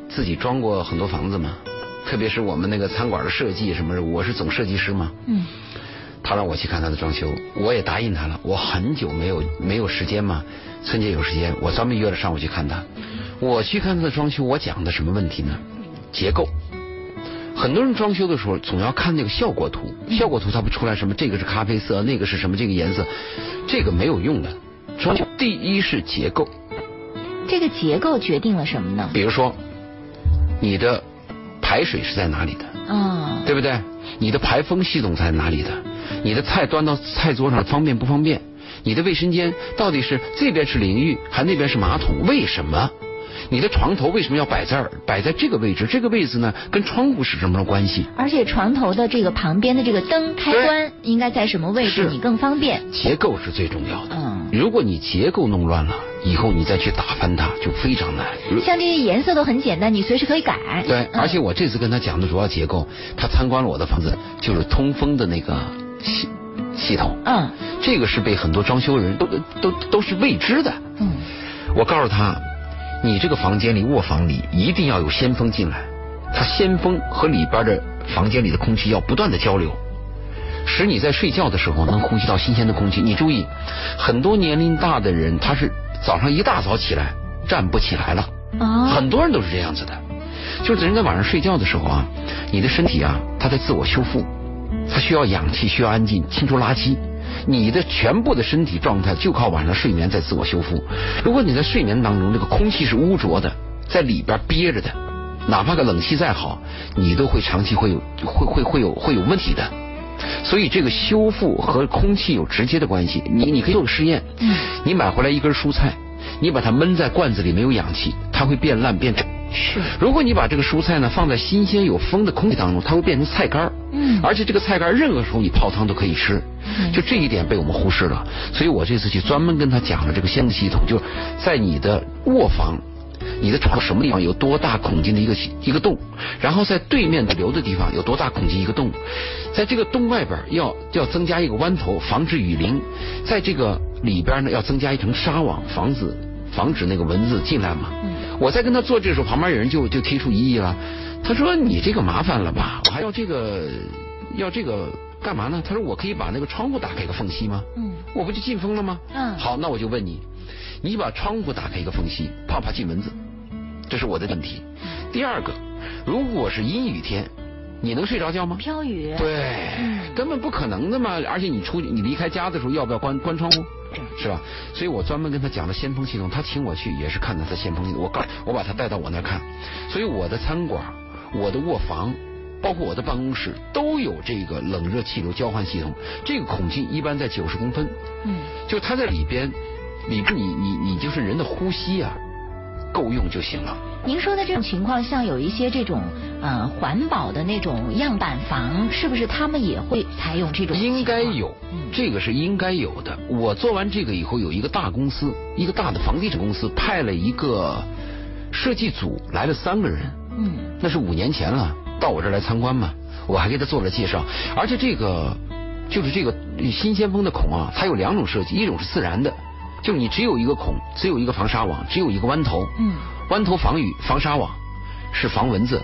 自己装过很多房子嘛，特别是我们那个餐馆的设计什么的，我是总设计师嘛。嗯他让我去看他的装修，我也答应他了。我很久没有没有时间嘛，春节有时间，我专门约了上午去看他。我去看他的装修，我讲的什么问题呢？结构。很多人装修的时候总要看那个效果图，效果图它不出来什么这个是咖啡色，那个是什么这个颜色，这个没有用的。装修第一是结构，这个结构决定了什么呢？比如说你的排水是在哪里的，啊、对不对？你的排风系统在哪里的？你的菜端到菜桌上方便不方便？你的卫生间到底是这边是淋浴，还那边是马桶？为什么？你的床头为什么要摆这儿？摆在这个位置？这个位置呢，跟窗户是什么关系？而且床头的这个旁边的这个灯开关应该在什么位置，你更方便。结构是最重要的。嗯如果你结构弄乱了，以后你再去打翻它就非常难。像这些颜色都很简单，你随时可以改。对，嗯而且我这次跟他讲的主要结构，他参观了我的房子，就是通风的那个系系统。嗯这个是被很多装修人都都都是未知的。嗯我告诉他，你这个房间里卧房里一定要有先锋进来，它先锋和里边的房间里的空气要不断的交流，使你在睡觉的时候能呼吸到新鲜的空气。你注意，很多年龄大的人他是早上一大早起来站不起来了，哦很多人都是这样子的，就是人在晚上睡觉的时候啊，你的身体啊，它在自我修复，它需要氧气，需要安静，清除垃圾。你的全部的身体状态就靠晚上睡眠在自我修复。如果你在睡眠当中这个空气是污浊的，在里边憋着的，哪怕个冷气再好，你都会长期会有会会会有会有问题的。所以这个修复和空气有直接的关系。你你可以做个实验，嗯你买回来一根蔬菜，你把它闷在罐子里没有氧气，它会变烂变丑。是如果你把这个蔬菜呢放在新鲜有风的空气当中，它会变成菜干儿嗯而且这个菜干儿任何时候你泡汤都可以吃嗯，就这一点被我们忽视了。所以我这次去专门跟他讲了这个先的系统，就在你的卧房。你的床什么地方有多大孔径的一个一个洞，然后在对面的流的地方有多大孔径一个洞，在这个洞外边要要增加一个弯头，防止雨淋，在这个里边呢要增加一层纱网，防止防止那个蚊子进来嘛。嗯我在跟他做这个时候，旁边有人就就提出异议了，他说你这个麻烦了吧，我还要这个要这个干嘛呢？他说我可以把那个窗户打开一个缝隙吗？嗯我不就进风了吗？嗯好，那我就问你，你把窗户打开一个缝隙，怕不怕进蚊子？这是我的问题。第二个，如果是阴雨天，你能睡着觉吗？飘雨。对嗯，根本不可能的嘛！而且你出去，你离开家的时候，要不要关关窗户？是吧？所以我专门跟他讲了先锋系统，他请我去也是看到他先锋系统。我告我把他带到我那儿看，所以我的餐馆、我的卧房，包括我的办公室都有这个冷热气流交换系统。这个孔径一般在九十公分，嗯就它在里边，里边你你你就是人的呼吸啊，够用就行了。您说的这种情况，像有一些这种呃环保的那种样板房，是不是他们也会采用这种？应该有嗯，这个是应该有的。我做完这个以后，有一个大公司，一个大的房地产公司派了一个设计组来了三个人，嗯，那是五年前了，到我这儿来参观嘛，我还给他做了介绍，而且这个就是这个新先锋的孔啊，它有两种设计，一种是自然的，就是你只有一个孔，只有一个防沙网，只有一个弯头，嗯，弯头防雨防沙网是防蚊子，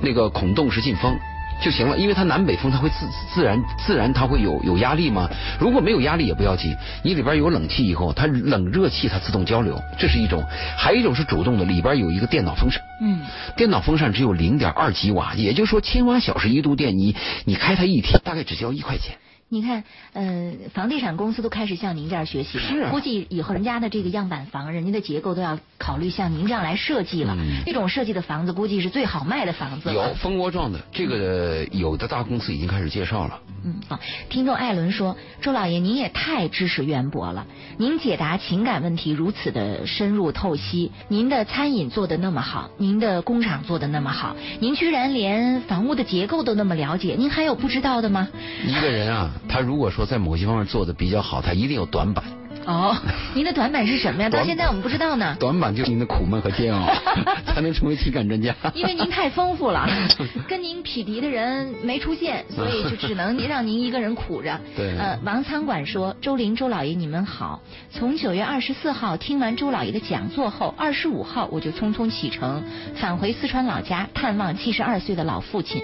那个孔洞是进风。就行了，因为它南北风，它会自自然自然它会有有压力吗？如果没有压力也不要紧，你里边有冷气以后，它冷热气它自动交流，这是一种；还有一种是主动的，里边有一个电脑风扇。嗯，电脑风扇只有零点二几瓦，也就是说千瓦小时一度电，你你开它一天大概只交一块钱。你看，呃，房地产公司都开始向您这儿学习了。是啊估计以后人家的这个样板房，人家的结构都要考虑像您这样来设计了。嗯这种设计的房子，估计是最好卖的房子了。有蜂窝状的，这个有的大公司已经开始介绍了。嗯，好。听众艾伦说：“周老爷，您也太知识渊博了，您解答情感问题如此的深入透析，您的餐饮做的那么好，您的工厂做的那么好，您居然连房屋的结构都那么了解，您还有不知道的吗？”一个人啊，他如果说在某些方面做的比较好，他一定有短板。哦，您的短板是什么呀？到现在我们不知道呢。短板就是您的苦闷和煎熬，才能成为情感专家。因为您太丰富了，跟您匹敌的人没出现，所以就只能让您一个人苦着。对呃，王仓管说：“周林、周老爷，你们好。从九月二十四号听完周老爷的讲座后，二十五号我就匆匆启程返回四川老家探望七十二岁的老父亲。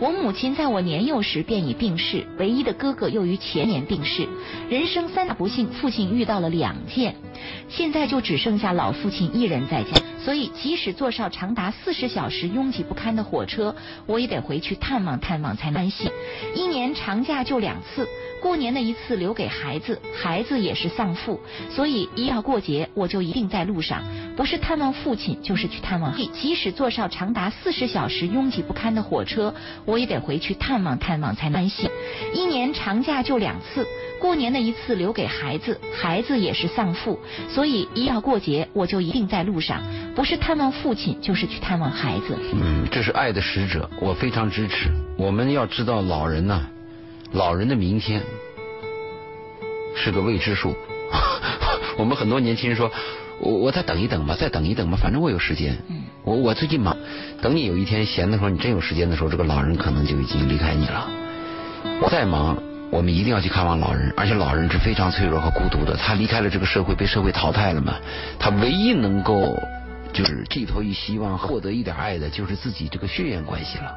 我母亲在我年幼时便已病逝，唯一的哥哥又于前年病逝。人生三大不幸，父亲遇到了两件，现在就只剩下老父亲一人在家。所以，即使坐上长达四十小时拥挤不堪的火车，我也得回去探望探望才安心。一年长假就两次，过年的一次留给孩子，孩子也是丧父，所以一要过节，我就一定在路上，不是探望父亲，就是去探望。即使坐上长达四十小时拥挤不堪的火车，我也得回去探望探望才安心。一年长假就两次，过年的一次留给孩子，孩子也是丧父，所以一要过节，我就一定在路上，不是探望父亲，就是去探望孩子。嗯，这是爱的使者，我非常支持。我们要知道，老人呢、老人的明天是个未知数。我们很多年轻人说，我我再等一等吧，再等一等吧，反正我有时间。嗯，我我最近忙，等你有一天闲的时候，你真有时间的时候，这个老人可能就已经离开你了。我再忙，我们一定要去看望老人，而且老人是非常脆弱和孤独的，他离开了这个社会，被社会淘汰了嘛，他唯一能够就是寄托于希望、获得一点爱的，就是自己这个血缘关系了。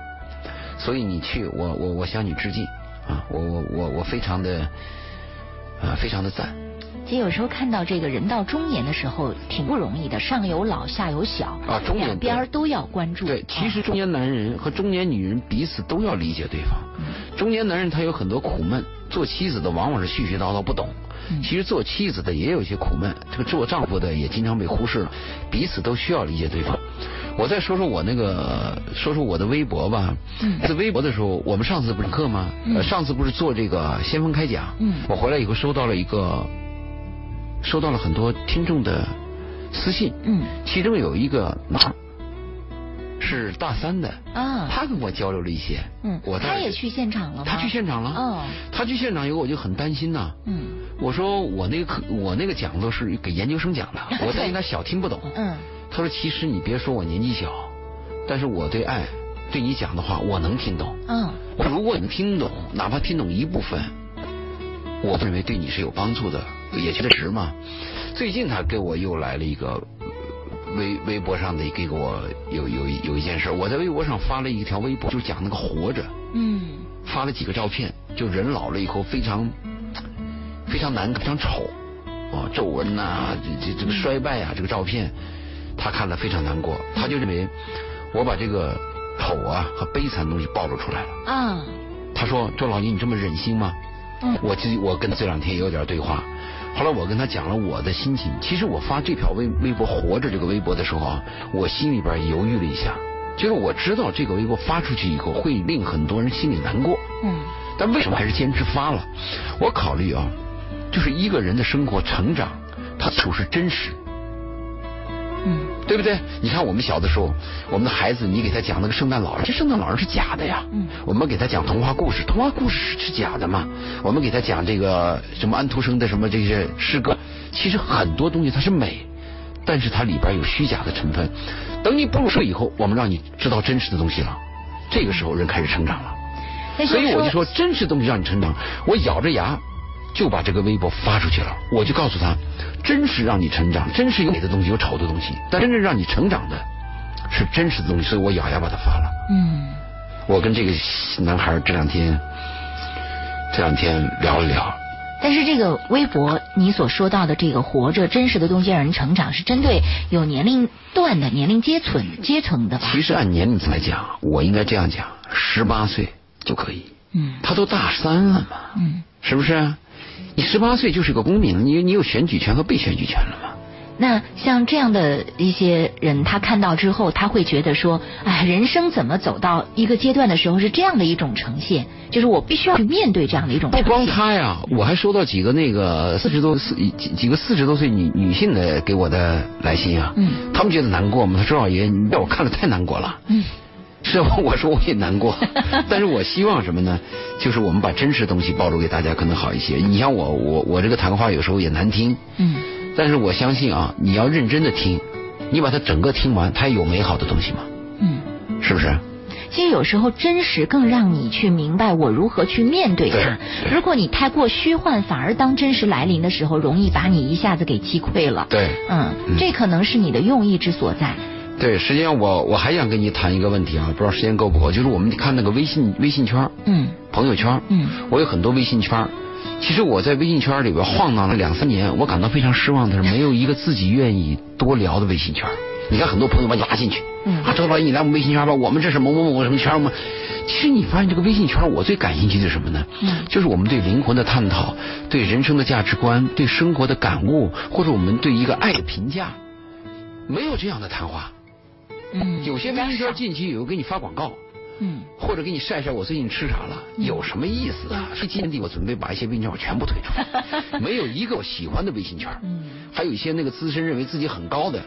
所以你去，我我我向你致敬啊！我我我我非常的啊，非常的赞。其实有时候看到这个人到中年的时候挺不容易的，上有老下有小啊中年两边都要关注。对，其实啊中年男人和中年女人彼此都要理解对方。嗯中年男人他有很多苦闷，做妻子的往往是絮絮叨叨不懂。嗯其实做妻子的也有一些苦闷，这个做丈夫的也经常被忽视了，彼此都需要理解对方。我再说说我那个，说说我的微博吧。嗯在微博的时候，我们上次不是课吗？嗯呃上次不是做这个先锋开讲？嗯我回来以后收到了一个，收到了很多听众的私信。嗯其中有一个是大三的，啊。他跟我交流了一些，嗯，我在他也去现场了吗？他去现场了，哦。他去现场以后我就很担心呐，嗯。我说我那个课我那个讲座是给研究生讲的，我担心他小听不懂，嗯。他说其实你别说我年纪小，但是我对爱对你讲的话我能听懂，嗯。我如果你听懂，哪怕听懂一部分，我认为对你是有帮助的，也觉得值嘛。最近他给我又来了一个呃微微博上的给我有有有一件事，我在微博上发了一条微博，就讲那个活着，嗯。发了几个照片，就人老了以后非常非常难看，非常丑。啊，皱纹呐、这这这个衰败啊，这个照片他看了非常难过，他就认为我把这个丑啊和悲惨的东西暴露出来了。啊他说：“周老爷，你这么忍心吗？”嗯。我这我跟这两天也有点对话，后来我跟他讲了我的心情。其实我发这条微微博“活着”这个微博的时候啊，我心里边犹豫了一下，就是我知道这个微博发出去以后会令很多人心里难过，嗯但为什么还是坚持发了？我考虑啊，就是一个人的生活成长，他处是真实。嗯对不对？你看我们小的时候，我们的孩子，你给他讲那个圣诞老人，这圣诞老人是假的呀。嗯我们给他讲童话故事，童话故事是是假的嘛？我们给他讲这个什么安徒生的什么这些诗歌，其实很多东西它是美，但是它里边有虚假的成分。等你步入社会以后，我们让你知道真实的东西了，这个时候人开始成长了。所以我就说，真实的东西让你成长。我咬着牙就把这个微博发出去了，我就告诉他，真实让你成长，真实有美的东西，有丑的东西，但真正让你成长的是真实的东西。所以我咬牙把它发了。嗯，我跟这个男孩这两天这两天聊了聊。但是这个微博你所说到的这个活着真实的东西让人成长，是针对有年龄段的年龄阶层阶层的吧？其实按年龄来讲，我应该这样讲，十八岁。就可以，嗯，他都大三了嘛，嗯，是不是？你十八岁就是个公民，你你有选举权和被选举权了吗？那像这样的一些人，他看到之后，他会觉得说，哎，人生怎么走到一个阶段的时候是这样的一种呈现？就是我必须要去面对这样的一种。不光他呀，我还收到几个那个四十多四几几个四十多岁女女性的给我的来信啊，嗯，他们觉得难过吗？他说老爷，你让我看了太难过了，嗯。是，我说我也难过，但是我希望什么呢？就是我们把真实东西暴露给大家，可能好一些。你像我，我我这个谈话有时候也难听，嗯，但是我相信啊，你要认真的听，你把它整个听完，它有美好的东西吗？嗯，是不是？其实有时候真实更让你去明白我如何去面对它。如果你太过虚幻，反而当真实来临的时候，容易把你一下子给击溃了。对，嗯，这可能是你的用意之所在。对，实际上我我还想跟你谈一个问题啊，不知道时间够不够？就是我们看那个微信微信圈，嗯，朋友圈，嗯，我有很多微信圈。其实我在微信圈里边晃荡了两三年，我感到非常失望的是，没有一个自己愿意多聊的微信圈。你看很多朋友把你拉进去，嗯，啊，周老爷你来我们微信圈吧，我们这是某某某什么圈吗？其实你发现这个微信圈，我最感兴趣的是什么呢？嗯，就是我们对灵魂的探讨，对人生的价值观，对生活的感悟，或者我们对一个爱的评价，没有这样的谈话。嗯，有些微信圈进去以后给你发广告，嗯，或者给你晒晒我最近吃啥了，有什么意思啊？所以今年底我准备把一些微信圈我全部退出，没有一个我喜欢的微信圈，嗯，还有一些那个资深认为自己很高的。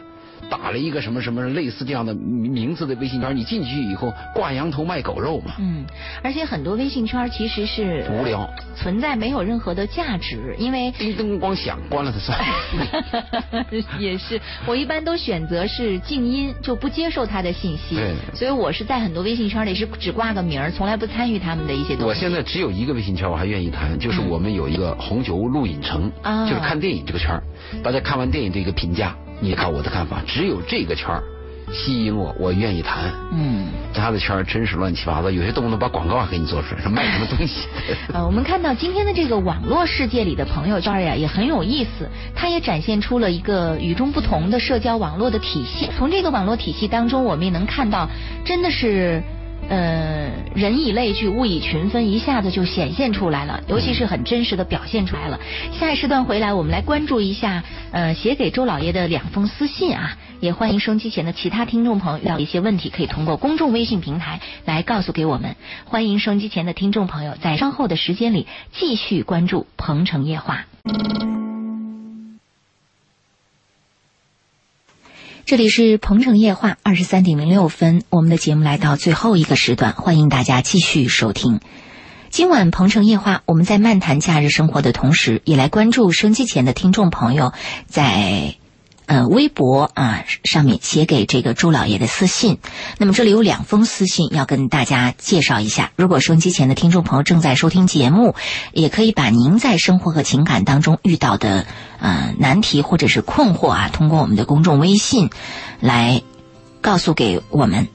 打了一个什么什么类似这样的名字的微信圈，你进去以后挂羊头卖狗肉嘛？嗯，而且很多微信圈其实是无聊，存在没有任何的价值，因为叮灯光响，关了它算了。也是，我一般都选择是静音，就不接受他的信息。对，所以我是在很多微信圈里是只挂个名儿，从来不参与他们的一些东西。我现在只有一个微信圈，我还愿意谈，就是我们有一个红酒屋录影城，就是看电影这个圈大家看完电影的一个评价。你看我的看法，只有这个圈儿吸引我，我愿意谈。嗯，他的圈儿真是乱七八糟，有些动不动把广告给你做出来，说卖什么东西。呃，我们看到今天的这个网络世界里的朋友圈呀，也很有意思，它也展现出了一个与众不同的社交网络的体系。从这个网络体系当中，我们也能看到，真的是。呃，人以类聚，物以群分，一下子就显现出来了，尤其是很真实的表现出来了。下一时段回来，我们来关注一下，呃，写给周老爷的两封私信啊，也欢迎收机前的其他听众朋友遇到一些问题，可以通过公众微信平台来告诉给我们。欢迎收机前的听众朋友在稍后的时间里继续关注《鹏城夜话》。这里是鹏城夜话，二十三点零六分，我们的节目来到最后一个时段，欢迎大家继续收听。今晚鹏城夜话，我们在漫谈假日生活的同时，也来关注收机前的听众朋友在。呃，微博啊上面写给这个朱老爷的私信，那么这里有两封私信要跟大家介绍一下。如果收音机前的听众朋友正在收听节目，也可以把您在生活和情感当中遇到的呃难题或者是困惑啊，通过我们的公众微信来告诉给我们。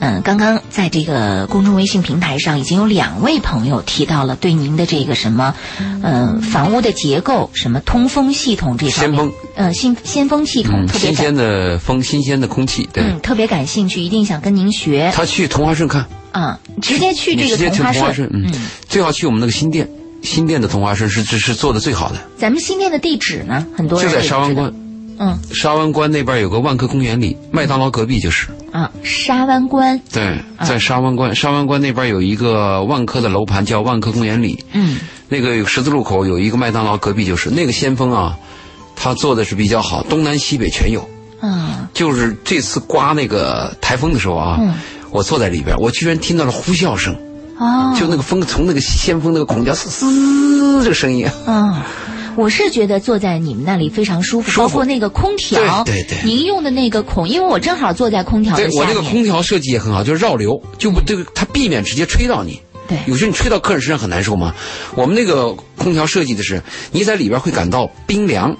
嗯，刚刚在这个公众微信平台上，已经有两位朋友提到了对您的这个什么，嗯，房屋的结构、什么通风系统这方面，嗯，新先锋系统，新鲜的风、新鲜的空气，对，特别感兴趣，一定想跟您学。他去同花顺看，啊，直接去这个同花顺，嗯，最好去我们那个新店，新店的同花顺是是是做的最好的。咱们新店的地址呢？很多人就在沙湾关。嗯，沙湾关那边有个万科公园里，麦当劳隔壁就是。啊，沙湾关。对，在沙湾关，沙湾关那边有一个万科的楼盘叫万科公园里。嗯。那个十字路口有一个麦当劳，隔壁就是那个先锋啊，他做的是比较好，东南西北全有。啊。就是这次刮那个台风的时候啊，我坐在里边，我居然听到了呼啸声。啊。就那个风从那个先锋那个孔家嘶嘶这个声音。嗯。我是觉得坐在你们那里非常舒服，舒服包括那个空调，对对对您用的那个孔，因为我正好坐在空调的下面，对我那个空调设计也很好，就是绕流，就不对，它避免直接吹到你。对有时候你吹到客人身上很难受吗？我们那个空调设计的是，你在里边会感到冰凉、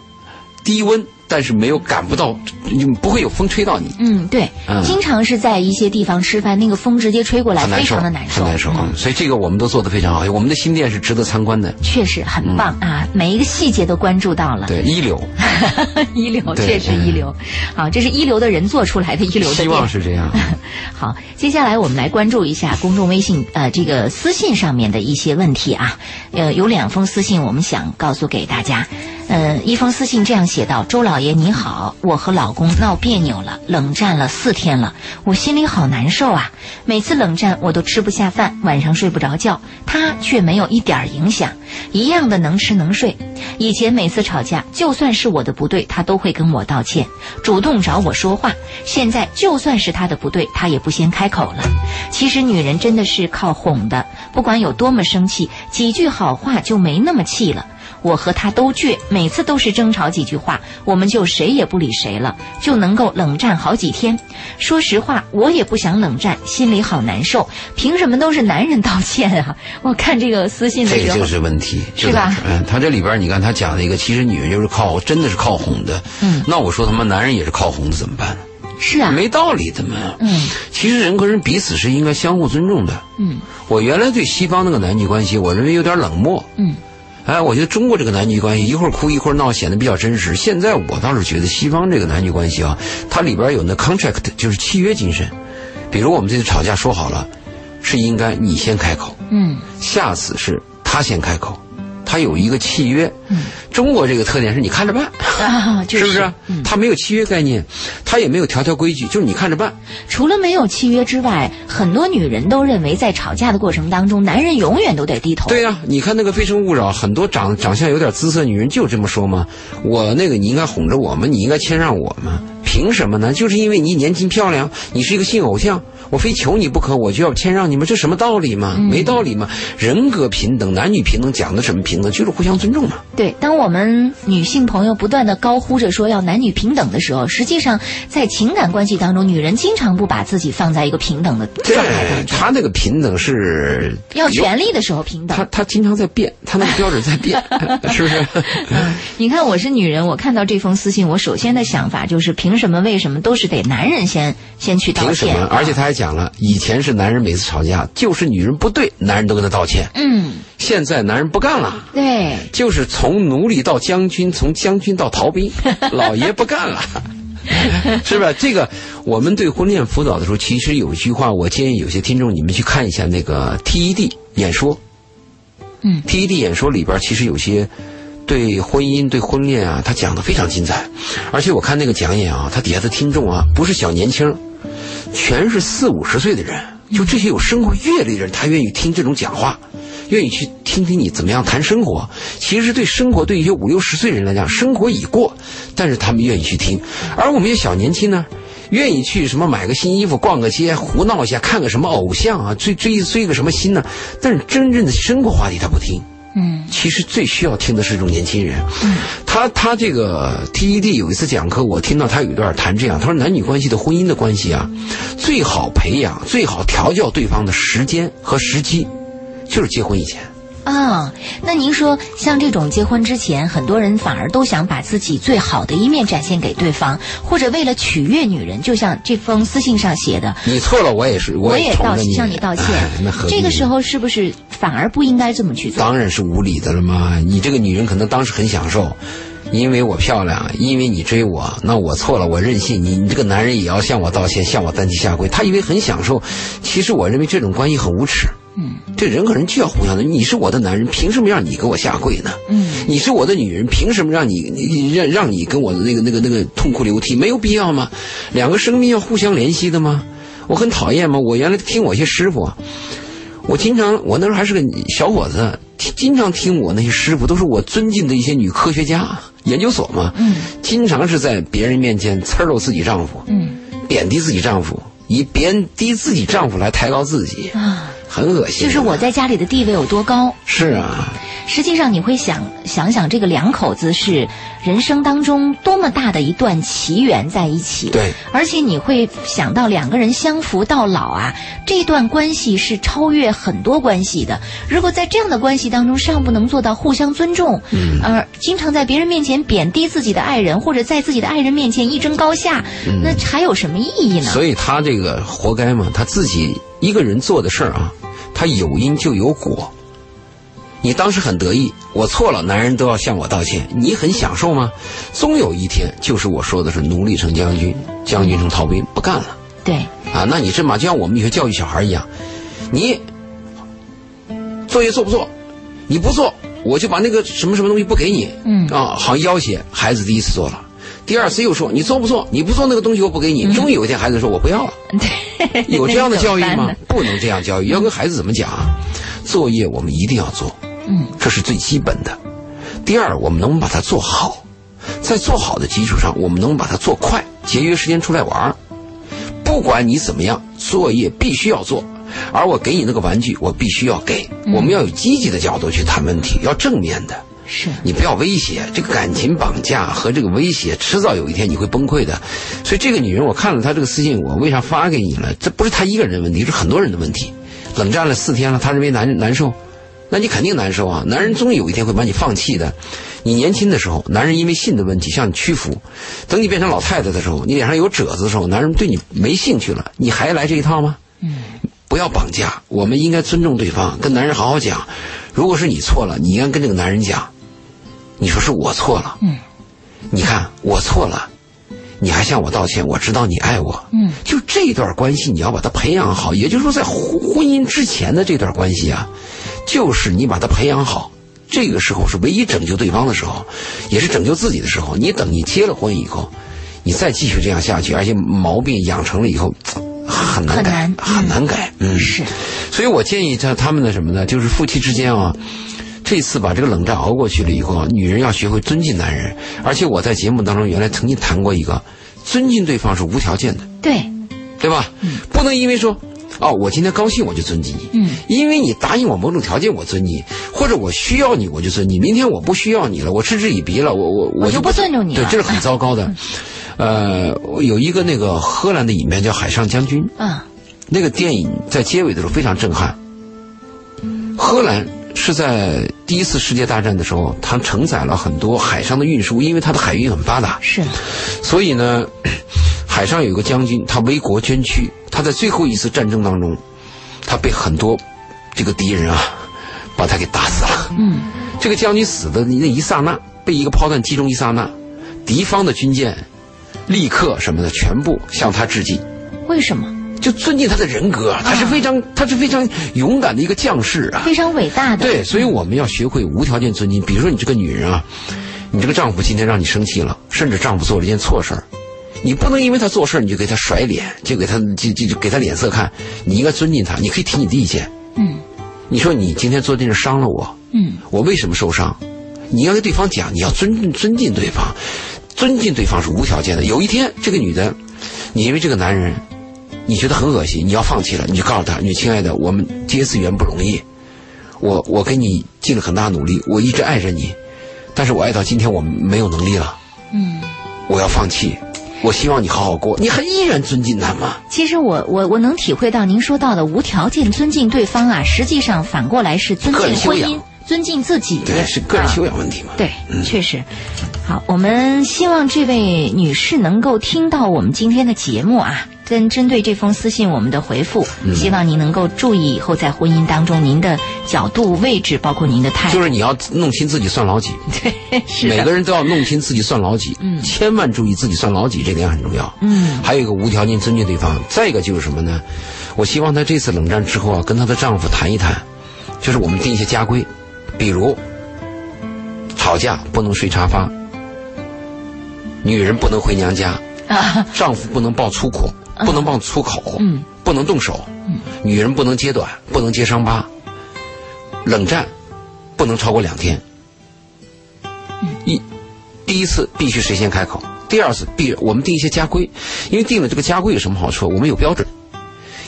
低温，但是没有感不到，你不会有风吹到你，嗯，对，嗯经常是在一些地方吃饭，那个风直接吹过来，非常的难受，很难受。所以这个我们都做得非常好，我们的新店是值得参观的。确实很棒、啊，每一个细节都关注到了。对，一流，一流，确实一流。好，这是一流的人做出来的一流的希。望是这样。好，接下来我们来关注一下公众微信呃这个私信上面的一些问题啊。呃，有两封私信我们想告诉给大家。呃，一封私信这样写到：“周老老爷你好，我和老公闹别扭了，冷战了四天了，我心里好难受啊。每次冷战我都吃不下饭，晚上睡不着觉，他却没有一点儿影响，一样的能吃能睡。以前每次吵架，就算是我的不对，他都会跟我道歉，主动找我说话。现在就算是他的不对，他也不先开口了。其实女人真的是靠哄的，不管有多么生气，几句好话就没那么气了。我和他都倔，每次都是争吵几句话，我们就谁也不理谁了，就能够冷战好几天。说实话，我也不想冷战，心里好难受。凭什么都是男人道歉啊？我看这个私信的时候，这个就是问题，是吧嗯，他这里边你看他讲的一个，其实女人就是靠，真的是靠哄的。嗯，那我说他妈男人也是靠哄的，怎么办？是啊，没道理的嘛。嗯其实人和人彼此是应该相互尊重的。嗯我原来对西方那个男女关系，我认为有点冷漠。嗯哎，我觉得中国这个男女关系一会儿哭一会儿闹，显得比较真实。现在我倒是觉得西方这个男女关系啊，它里边有那 contract，就是契约精神。比如我们这次吵架说好了，是应该你先开口，嗯下次是他先开口，他有一个契约。嗯中国这个特点是你看着办，啊，就是不是？嗯，他没有契约概念，他也没有条条规矩，就是你看着办。除了没有契约之外，很多女人都认为在吵架的过程当中，男人永远都得低头。对呀、你看那个《非诚勿扰》，很多长长相有点姿色女人就这么说吗？我那个你应该哄着我们？你应该谦让我们？凭什么呢？就是因为你年轻漂亮，你是一个性偶像，我非求你不可，我就要谦让你们？这什么道理嘛？没道理吗？人格平等，男女平等，讲的什么平等？就是互相尊重嘛。对，当我们女性朋友不断的高呼着说要男女平等的时候，实际上在情感关系当中，女人经常不把自己放在一个平等的对状态当，中。他那个平等是要权利的时候平等他。他经常在变，他那个标准在变，是不是？嗯，你看我是女人，我看到这封私信，我首先的想法就是凭什么、为什么都是得男人先先去道歉？凭什么？而且他还讲了，以前是男人每次吵架就是女人不对，男人都跟他道歉。嗯，现在男人不干了，对，就是从奴隶到将军，从将军到逃兵，老爷不干了。是吧？这个我们对婚恋辅导的时候，其实有一句话，我建议有些听众你们去看一下那个 TED 演说。嗯，TED 演说里边其实有些对婚姻、对婚恋啊，他讲的非常精彩。而且我看那个讲演啊，他底下的听众啊，不是小年轻，全是四五十岁的人，就这些有生活阅历的人，他愿意听这种讲话。愿意去听听你怎么样谈生活，其实对生活对一些五六十岁人来讲，生活已过，但是他们愿意去听，而我们一些小年轻呢，愿意去什么买个新衣服、逛个街、胡闹一下、看个什么偶像啊，追追追个什么新呢？但是真正的生活话题他不听。嗯其实最需要听的是这种年轻人。他他这个 TED 有一次讲课，我听到他有一段谈这样，他说男女关系的婚姻的关系啊，最好培养、最好调教对方的时间和时机，就是结婚以前。啊，那您说，像这种结婚之前，很多人反而都想把自己最好的一面展现给对方，或者为了取悦女人，就像这封私信上写的，你错了，我也是，我也道向你道歉。这个时候是不是反而不应该这么去做？当然是无理的了嘛。你这个女人可能当时很享受，因为我漂亮，因为你追我，那我错了，我任性。你你这个男人也要向我道歉，向我单膝下跪。他以为很享受，其实我认为这种关系很无耻。嗯这人和人就要互相的。你是我的男人，凭什么让你给我下跪呢？嗯你是我的女人，凭什么让你你让让你跟我的那个那个那个痛哭流涕？没有必要吗？两个生命要互相联系的吗？我很讨厌吗？我原来听我一些师傅，我经常我那时候还是个小伙子，经常听我那些师傅，都是我尊敬的一些女科学家，研究所嘛，嗯经常是在别人面前呲溜自己丈夫，嗯贬低自己丈夫，以贬低自己丈夫来抬高自己。啊，很恶心。就是我在家里的地位有多高？是啊。实际上，你会想想想，这个两口子是人生当中多么大的一段奇缘在一起。对。而且你会想到两个人相扶到老啊，这段关系是超越很多关系的。如果在这样的关系当中尚不能做到互相尊重，嗯，而经常在别人面前贬低自己的爱人，或者在自己的爱人面前一争高下，那还有什么意义呢？所以他这个活该嘛，他自己一个人做的事儿啊，他有因就有果。你当时很得意，我错了，男人都要向我道歉。你很享受吗？终有一天，就是我说的是奴隶成将军，将军成逃兵，不干了。对。啊，那你这嘛就像我们以前教育小孩一样，你作业做不做？你不做，我就把那个什么什么东西不给你。嗯。啊，好像要挟孩子第一次做了，第二次又说你做不做？你不做那个东西我不给你。终于有一天孩子说我不要了。对有这样的教育吗？不能这样教育。要跟孩子怎么讲啊？作业我们一定要做。嗯，这是最基本的。第二，我们能把它做好，在做好的基础上，我们能把它做快，节约时间出来玩不管你怎么样，作业必须要做，而我给你那个玩具，我必须要给。我们要有积极的角度去谈问题，要正面的。是你不要威胁，这个感情绑架和这个威胁，迟早有一天你会崩溃的。所以这个女人，我看了她这个私信，我为啥发给你了？这不是她一个人的问题，是很多人的问题。冷战了四天了，她认为难难受。那你肯定难受啊！男人终有一天会把你放弃的。你年轻的时候，男人因为性的问题向你屈服；等你变成老太太的时候，你脸上有褶子的时候，男人对你没兴趣了。你还来这一套吗？嗯，不要绑架，我们应该尊重对方，跟男人好好讲。如果是你错了，你应该跟这个男人讲，你说是我错了。嗯，你看我错了，你还向我道歉，我知道你爱我。嗯，就这段关系你要把它培养好，也就是说在婚婚姻之前的这段关系啊。就是你把它培养好，这个时候是唯一拯救对方的时候，也是拯救自己的时候。你等你结了婚以后，你再继续这样下去，而且毛病养成了以后，很难改，很难改。嗯，是。所以我建议他他们的什么呢？就是夫妻之间啊，这次把这个冷战熬过去了以后，女人要学会尊敬男人。而且我在节目当中原来曾经谈过一个，尊敬对方是无条件的。对，对吧？不能因为说。哦，我今天高兴我就尊敬你，嗯，因为你答应我某种条件我尊你，或者我需要你我就尊你。明天我不需要你了，我嗤之以鼻了，我我我就不尊重你了。对，这是很糟糕的。呃，有一个那个荷兰的影片叫《海上将军》，嗯，那个电影在结尾的时候非常震撼。荷兰是在第一次世界大战的时候，它承载了很多海上的运输，因为它的海运很发达，是，所以呢。海上有一个将军，他为国捐躯。他在最后一次战争当中，他被很多这个敌人啊，把他给打死了。嗯，这个将军死的那一刹那，被一个炮弹击中一刹那，敌方的军舰立刻什么的全部向他致敬。为什么？就尊敬他的人格，他是非常他是非常勇敢的一个将士啊，非常伟大的。对，所以我们要学会无条件尊敬。比如说，你这个女人啊，你这个丈夫今天让你生气了，甚至丈夫做了一件错事儿。你不能因为他做事你就给他甩脸，就给他就就就给他脸色看。你应该尊敬他，你可以提你的意见。嗯，你说你今天做这事伤了我。嗯，我为什么受伤？你要跟对方讲，你要尊敬尊敬对方，尊敬对方是无条件的。有一天，这个女的，你因为这个男人，你觉得很恶心，你要放弃了，你就告诉他，你亲爱的，我们结次缘不容易，我我跟你尽了很大努力，我一直爱着你，但是我爱到今天我没有能力了。嗯，我要放弃。我希望你好好过，你还依然尊敬他吗？其实我我我能体会到您说到的无条件尊敬对方啊，实际上反过来是尊敬婚姻，尊敬自己。对，是个人修养问题嘛？对，确实。好，我们希望这位女士能够听到我们今天的节目啊。跟针对这封私信，我们的回复，希望您能够注意以后在婚姻当中您的角度、位置，包括您的态度。就是你要弄清自己算老几。对，是每个人都要弄清自己算老几。嗯，千万注意自己算老几，这点很重要。嗯，还有一个无条件尊敬对方。再一个就是什么呢？我希望她这次冷战之后啊，跟她的丈夫谈一谈，就是我们定一些家规，比如吵架不能睡沙发，女人不能回娘家，丈夫不能爆粗口。不能爆粗口，嗯，不能动手，嗯，女人不能揭短，不能揭伤疤，冷战不能超过两天。一第一次必须谁先开口，第二次必我们定一些家规，因为定了这个家规有什么好处？我们有标准，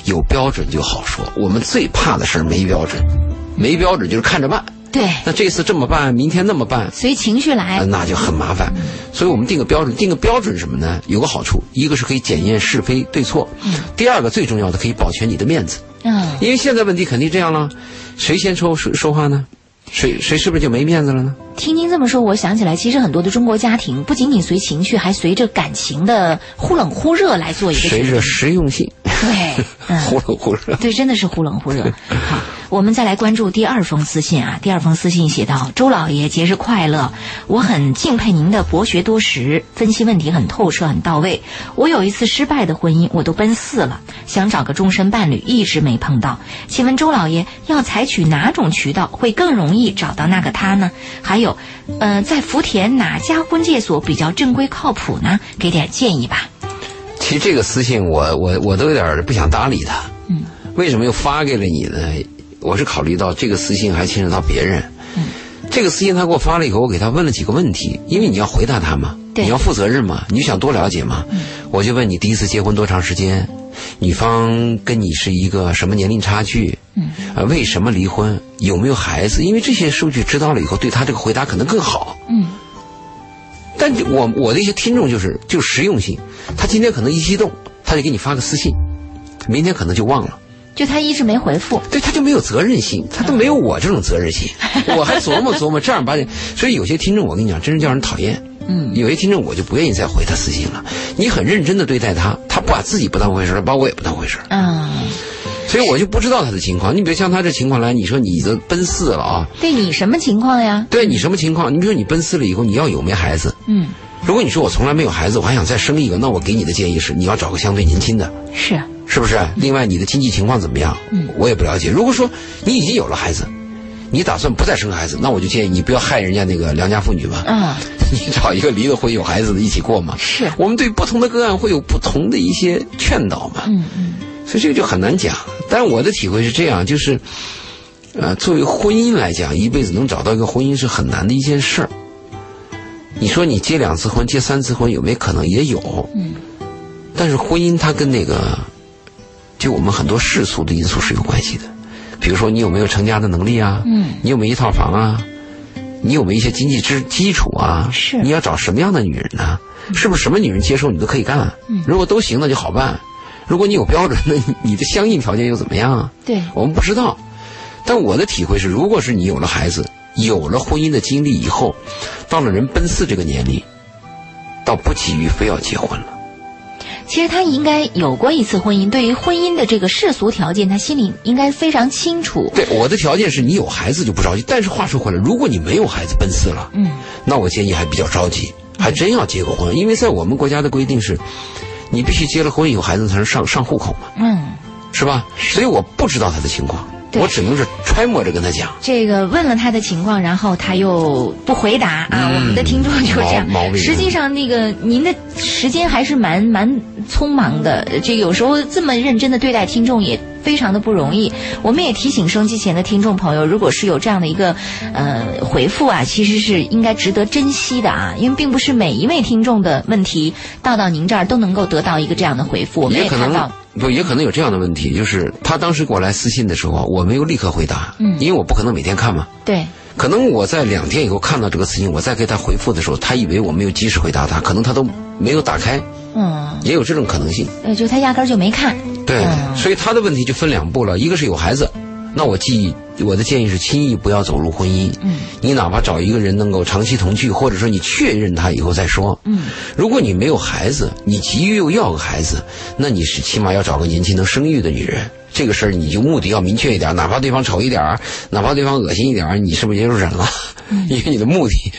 有标准就好说。我们最怕的事儿没标准，没标准就是看着办。对，那这次这么办，明天那么办，随情绪来，那就很麻烦。所以我们定个标准，定个标准什么呢？有个好处，一个是可以检验是非对错，第二个最重要的可以保全你的面子。嗯，因为现在问题肯定这样了，谁先说说说话呢？谁谁是不是就没面子了呢？听您这么说，我想起来，其实很多的中国家庭不仅仅随情绪，还随着感情的忽冷忽热来做一个随着实用性，对，忽冷忽热，对，真的是忽冷忽热。好，我们再来关注第二封私信啊。第二封私信写道：“周老爷节日快乐！我很敬佩您的博学多识，分析问题很透彻很到位。我有一次失败的婚姻，我都奔四了，想找个终身伴侣，一直没碰到。请问周老爷要采取哪种渠道会更容易找到那个他呢？还有，呃，在福田哪家婚介所比较正规靠谱呢？给点建议吧。”其实这个私信我我我都有点不想搭理他。嗯，为什么又发给了你呢？我是考虑到这个私信还牵扯到别人。嗯，这个私信他给我发了以后，我给他问了几个问题，因为你要回答他嘛，对你要负责任嘛，你就想多了解嘛。嗯，我就问你第一次结婚多长时间？女方跟你是一个什么年龄差距？嗯，呃，为什么离婚？有没有孩子？因为这些数据知道了以后，对他这个回答可能更好。嗯，但我我的一些听众就是就实用性，他今天可能一激动，他就给你发个私信，明天可能就忘了。就他一直没回复，对，他就没有责任心，他都没有我这种责任心，我还琢磨琢磨正儿八经。所以有些听众，我跟你讲，真是叫人讨厌。嗯，有些听众我就不愿意再回他私信了。你很认真的对待他，他不把自己不当回事把我也不当回事嗯，所以我就不知道他的情况。你比如像他这情况来，你说你都奔四了啊？对你什么情况呀？对你什么情况？你比如说你奔四了以后，你要有没孩子？嗯，如果你说我从来没有孩子，我还想再生一个，那我给你的建议是，你要找个相对年轻的。是，是不是？另外，你的经济情况怎么样？嗯，我也不了解。如果说你已经有了孩子，你打算不再生孩子，那我就建议你不要害人家那个良家妇女嘛。嗯，你找一个离了婚有孩子的一起过嘛。是我们对不同的个案会有不同的一些劝导嘛。嗯嗯，所以这个就很难讲。但我的体会是这样，就是，呃，作为婚姻来讲，一辈子能找到一个婚姻是很难的一件事儿。你说你结两次婚、结三次婚有没有可能？也有。嗯。但是婚姻它跟那个，就我们很多世俗的因素是有关系的，比如说你有没有成家的能力啊？嗯。你有没有一套房啊？你有没有一些经济支基础啊？是。你要找什么样的女人呢？是不是什么女人接受你都可以干？嗯。如果都行，那就好办。如果你有标准，那你的相应条件又怎么样啊？对，我们不知道。但我的体会是，如果是你有了孩子，有了婚姻的经历以后，到了人奔四这个年龄，倒不急于非要结婚了。其实他应该有过一次婚姻，对于婚姻的这个世俗条件，他心里应该非常清楚。对，我的条件是你有孩子就不着急。但是话说回来，如果你没有孩子奔四了，嗯，那我建议还比较着急，还真要结个婚，因为在我们国家的规定是，你必须结了婚有孩子才能上上户口嘛，嗯，是吧？所以我不知道他的情况，对我只能是揣摩着跟他讲。这个问了他的情况，然后他又不回答啊。嗯我们的听众就这样毛毛。病实际上，那个您的时间还是蛮蛮匆忙的，这有时候这么认真的对待听众也非常的不容易。我们也提醒收机前的听众朋友，如果是有这样的一个呃回复啊，其实是应该值得珍惜的啊，因为并不是每一位听众的问题到到您这儿都能够得到一个这样的回复。我们也可看到能。不，也可能有这样的问题，就是他当时给我来私信的时候，我没有立刻回答，嗯因为我不可能每天看嘛。对，可能我在两天以后看到这个私信，我再给他回复的时候，他以为我没有及时回答他，可能他都没有打开，嗯，也有这种可能性。呃，就他压根儿就没看。对，嗯所以他的问题就分两步了，一个是有孩子，那我建议我的建议是轻易不要走入婚姻。嗯，你哪怕找一个人能够长期同居，或者说你确认他以后再说。嗯，如果你没有孩子，你急于又要个孩子，那你是起码要找个年轻能生育的女人。这个事儿你就目的要明确一点，哪怕对方丑一点儿，哪怕对方恶心一点儿，你是不是也就忍了？因为你的目的，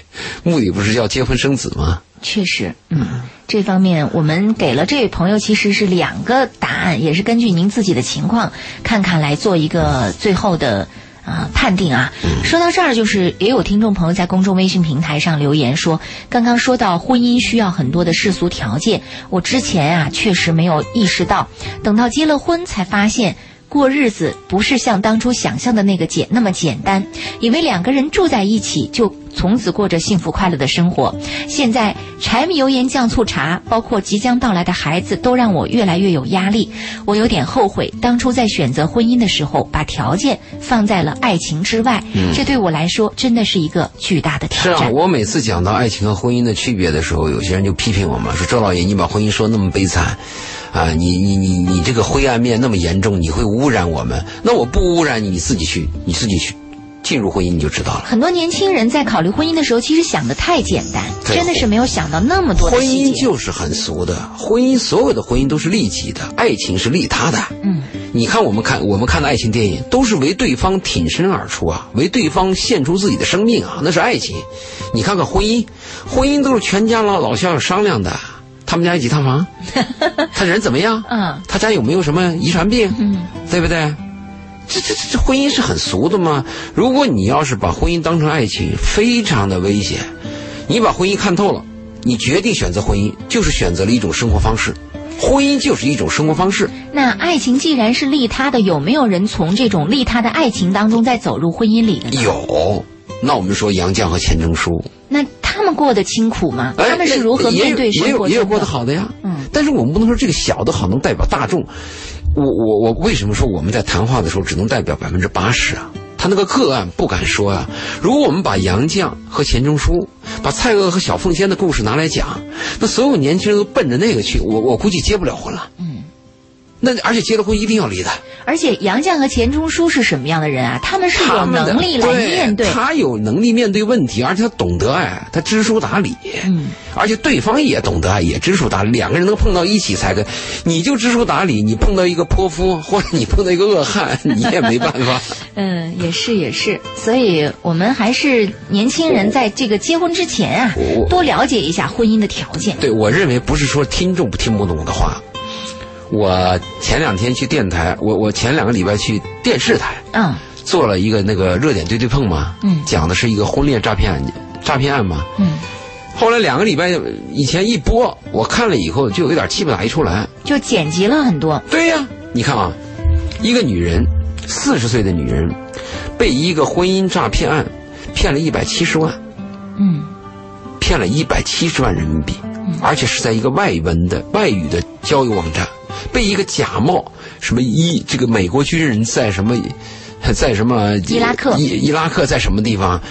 目的不是要结婚生子吗？确实，嗯，这方面我们给了这位朋友其实是两个答案，也是根据您自己的情况看看来做一个最后的啊、判定啊。说到这儿，就是也有听众朋友在公众微信平台上留言说，刚刚说到婚姻需要很多的世俗条件，我之前啊确实没有意识到，等到结了婚才发现。过日子不是像当初想象的那个简那么简单，以为两个人住在一起就从此过着幸福快乐的生活。现在柴米油盐酱醋茶，包括即将到来的孩子，都让我越来越有压力。我有点后悔，当初在选择婚姻的时候，把条件放在了爱情之外。这对我来说真的是一个巨大的挑战。是啊，我每次讲到爱情和婚姻的区别的时候，有些人就批评我嘛，说周老爷你把婚姻说那么悲惨。啊，你你你你这个灰暗面那么严重，你会污染我们。那我不污染你，你自己去，你自己去进入婚姻，你就知道了。很多年轻人在考虑婚姻的时候，其实想的太简单，真的是没有想到那么多的婚。姻就是很俗的，婚姻所有的婚姻都是利己的，爱情是利他的。嗯，你看我们看我们看的爱情电影，都是为对方挺身而出啊，为对方献出自己的生命啊，那是爱情。你看看婚姻，婚姻都是全家老老小小商量的。他们家有几套房？他人怎么样？嗯，他家有没有什么遗传病？嗯，对不对？这这这这婚姻是很俗的吗？如果你要是把婚姻当成爱情，非常的危险。你把婚姻看透了，你决定选择婚姻，就是选择了一种生活方式。婚姻就是一种生活方式。那爱情既然是利他的，有没有人从这种利他的爱情当中再走入婚姻里的呢？有。那我们说杨绛和钱钟书，那他们过得清苦吗？哎他们是如何面对生也有也有过得好的呀。嗯，但是我们不能说这个小的好能代表大众。我我我为什么说我们在谈话的时候只能代表百分之八十啊？他那个个案不敢说啊。如果我们把杨绛和钱钟书、把蔡锷和小凤仙的故事拿来讲，那所有年轻人都奔着那个去，我我估计结不了婚了。嗯。那而且结了婚一定要离的，而且杨绛和钱钟书是什么样的人啊？他们是有能力来面对。他有能力面对问题，而且他懂得爱，他知书达理。嗯，而且对方也懂得爱，也知书达理，两个人能碰到一起才跟。你就知书达理，你碰到一个泼妇，或者你碰到一个恶汉，你也没办法。嗯，也是也是，所以我们还是年轻人在这个结婚之前啊，多了解一下婚姻的条件。对我认为不是说听众听不懂的话。我前两天去电台，我我前两个礼拜去电视台嗯。做了一个那个热点对对碰嘛，嗯。讲的是一个婚恋诈骗案件诈骗案嘛。嗯，后来两个礼拜以前一播，我看了以后就有点气不打一处来。就剪辑了很多。对呀，你看啊，一个女人，四十岁的女人，被一个婚姻诈骗案骗了一百七十万，嗯。骗了一百七十万人民币，而且是在一个外文的外语的交友网站，被一个假冒什么伊这个美国军人在什么，在什么伊拉克。伊伊拉克在什么地方，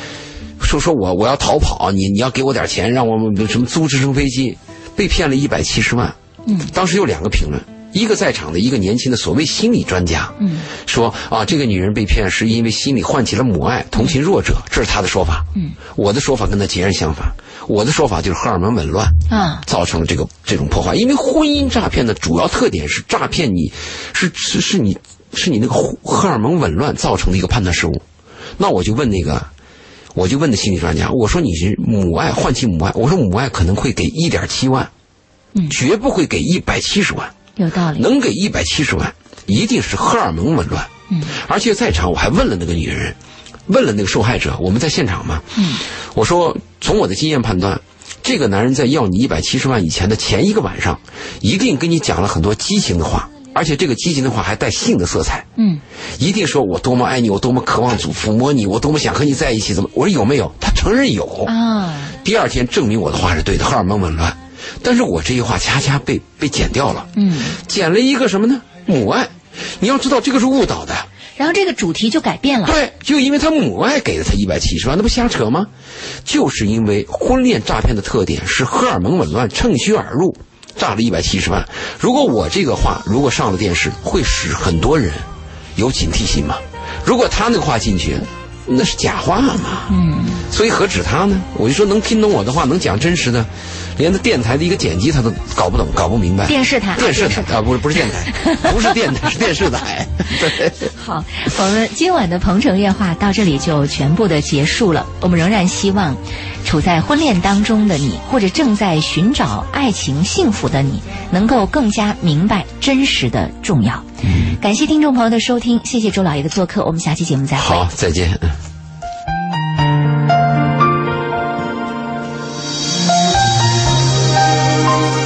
说说我我要逃跑，你你要给我点钱，让我们什么租直升飞机，被骗了一百七十万。嗯。当时有两个评论，一个在场的一个年轻的所谓心理专家，嗯说啊，这个女人被骗是因为心里唤起了母爱，同情弱者，这是他的说法。嗯，我的说法跟他截然相反，我的说法就是荷尔蒙紊乱啊造成了这个这种破坏。因为婚姻诈骗的主要特点是诈骗你，是是是你是你那个荷荷尔蒙紊乱造成的一个判断失误。那我就问那个。我就问的心理专家，我说你是母爱唤起母爱，我说母爱可能会给一点七万，嗯绝不会给一百七十万。有道理。能给一百七十万，一定是荷尔蒙紊乱。嗯，而且在场我还问了那个女人，问了那个受害者，我们在现场嘛。嗯，我说从我的经验判断，这个男人在要你一百七十万以前的前一个晚上，一定跟你讲了很多激情的话，而且这个激情的话还带性的色彩。嗯一定说我多么爱你，我多么渴望抚抚摸你，我多么想和你在一起。怎么？我说有没有？他承认有。啊第二天证明我的话是对的，荷尔蒙紊乱。但是我这句话恰恰被被剪掉了。嗯，剪了一个什么呢？母爱。你要知道这个是误导的，然后这个主题就改变了。对，就因为他母爱给了他一百七十万，那不瞎扯吗？就是因为婚恋诈骗的特点是荷尔蒙紊乱，趁虚而入，诈了一百七十万。如果我这个话如果上了电视，会使很多人有警惕心吗？如果他那个话进去，那是假话嘛。嗯，所以何止他呢？我就说能听懂我的话，能讲真实的，连他电台的一个剪辑他都搞不懂、搞不明白。电视台电视台啊，不是不是电台，不是电台，是电视台。对。好，我们今晚的《鹏城夜话》到这里就全部的结束了。我们仍然希望，处在婚恋当中的你，或者正在寻找爱情幸福的你，能够更加明白真实的重要。嗯，感谢听众朋友的收听，谢谢周老爷的做客，我们下期节目再会。好，再见。嗯。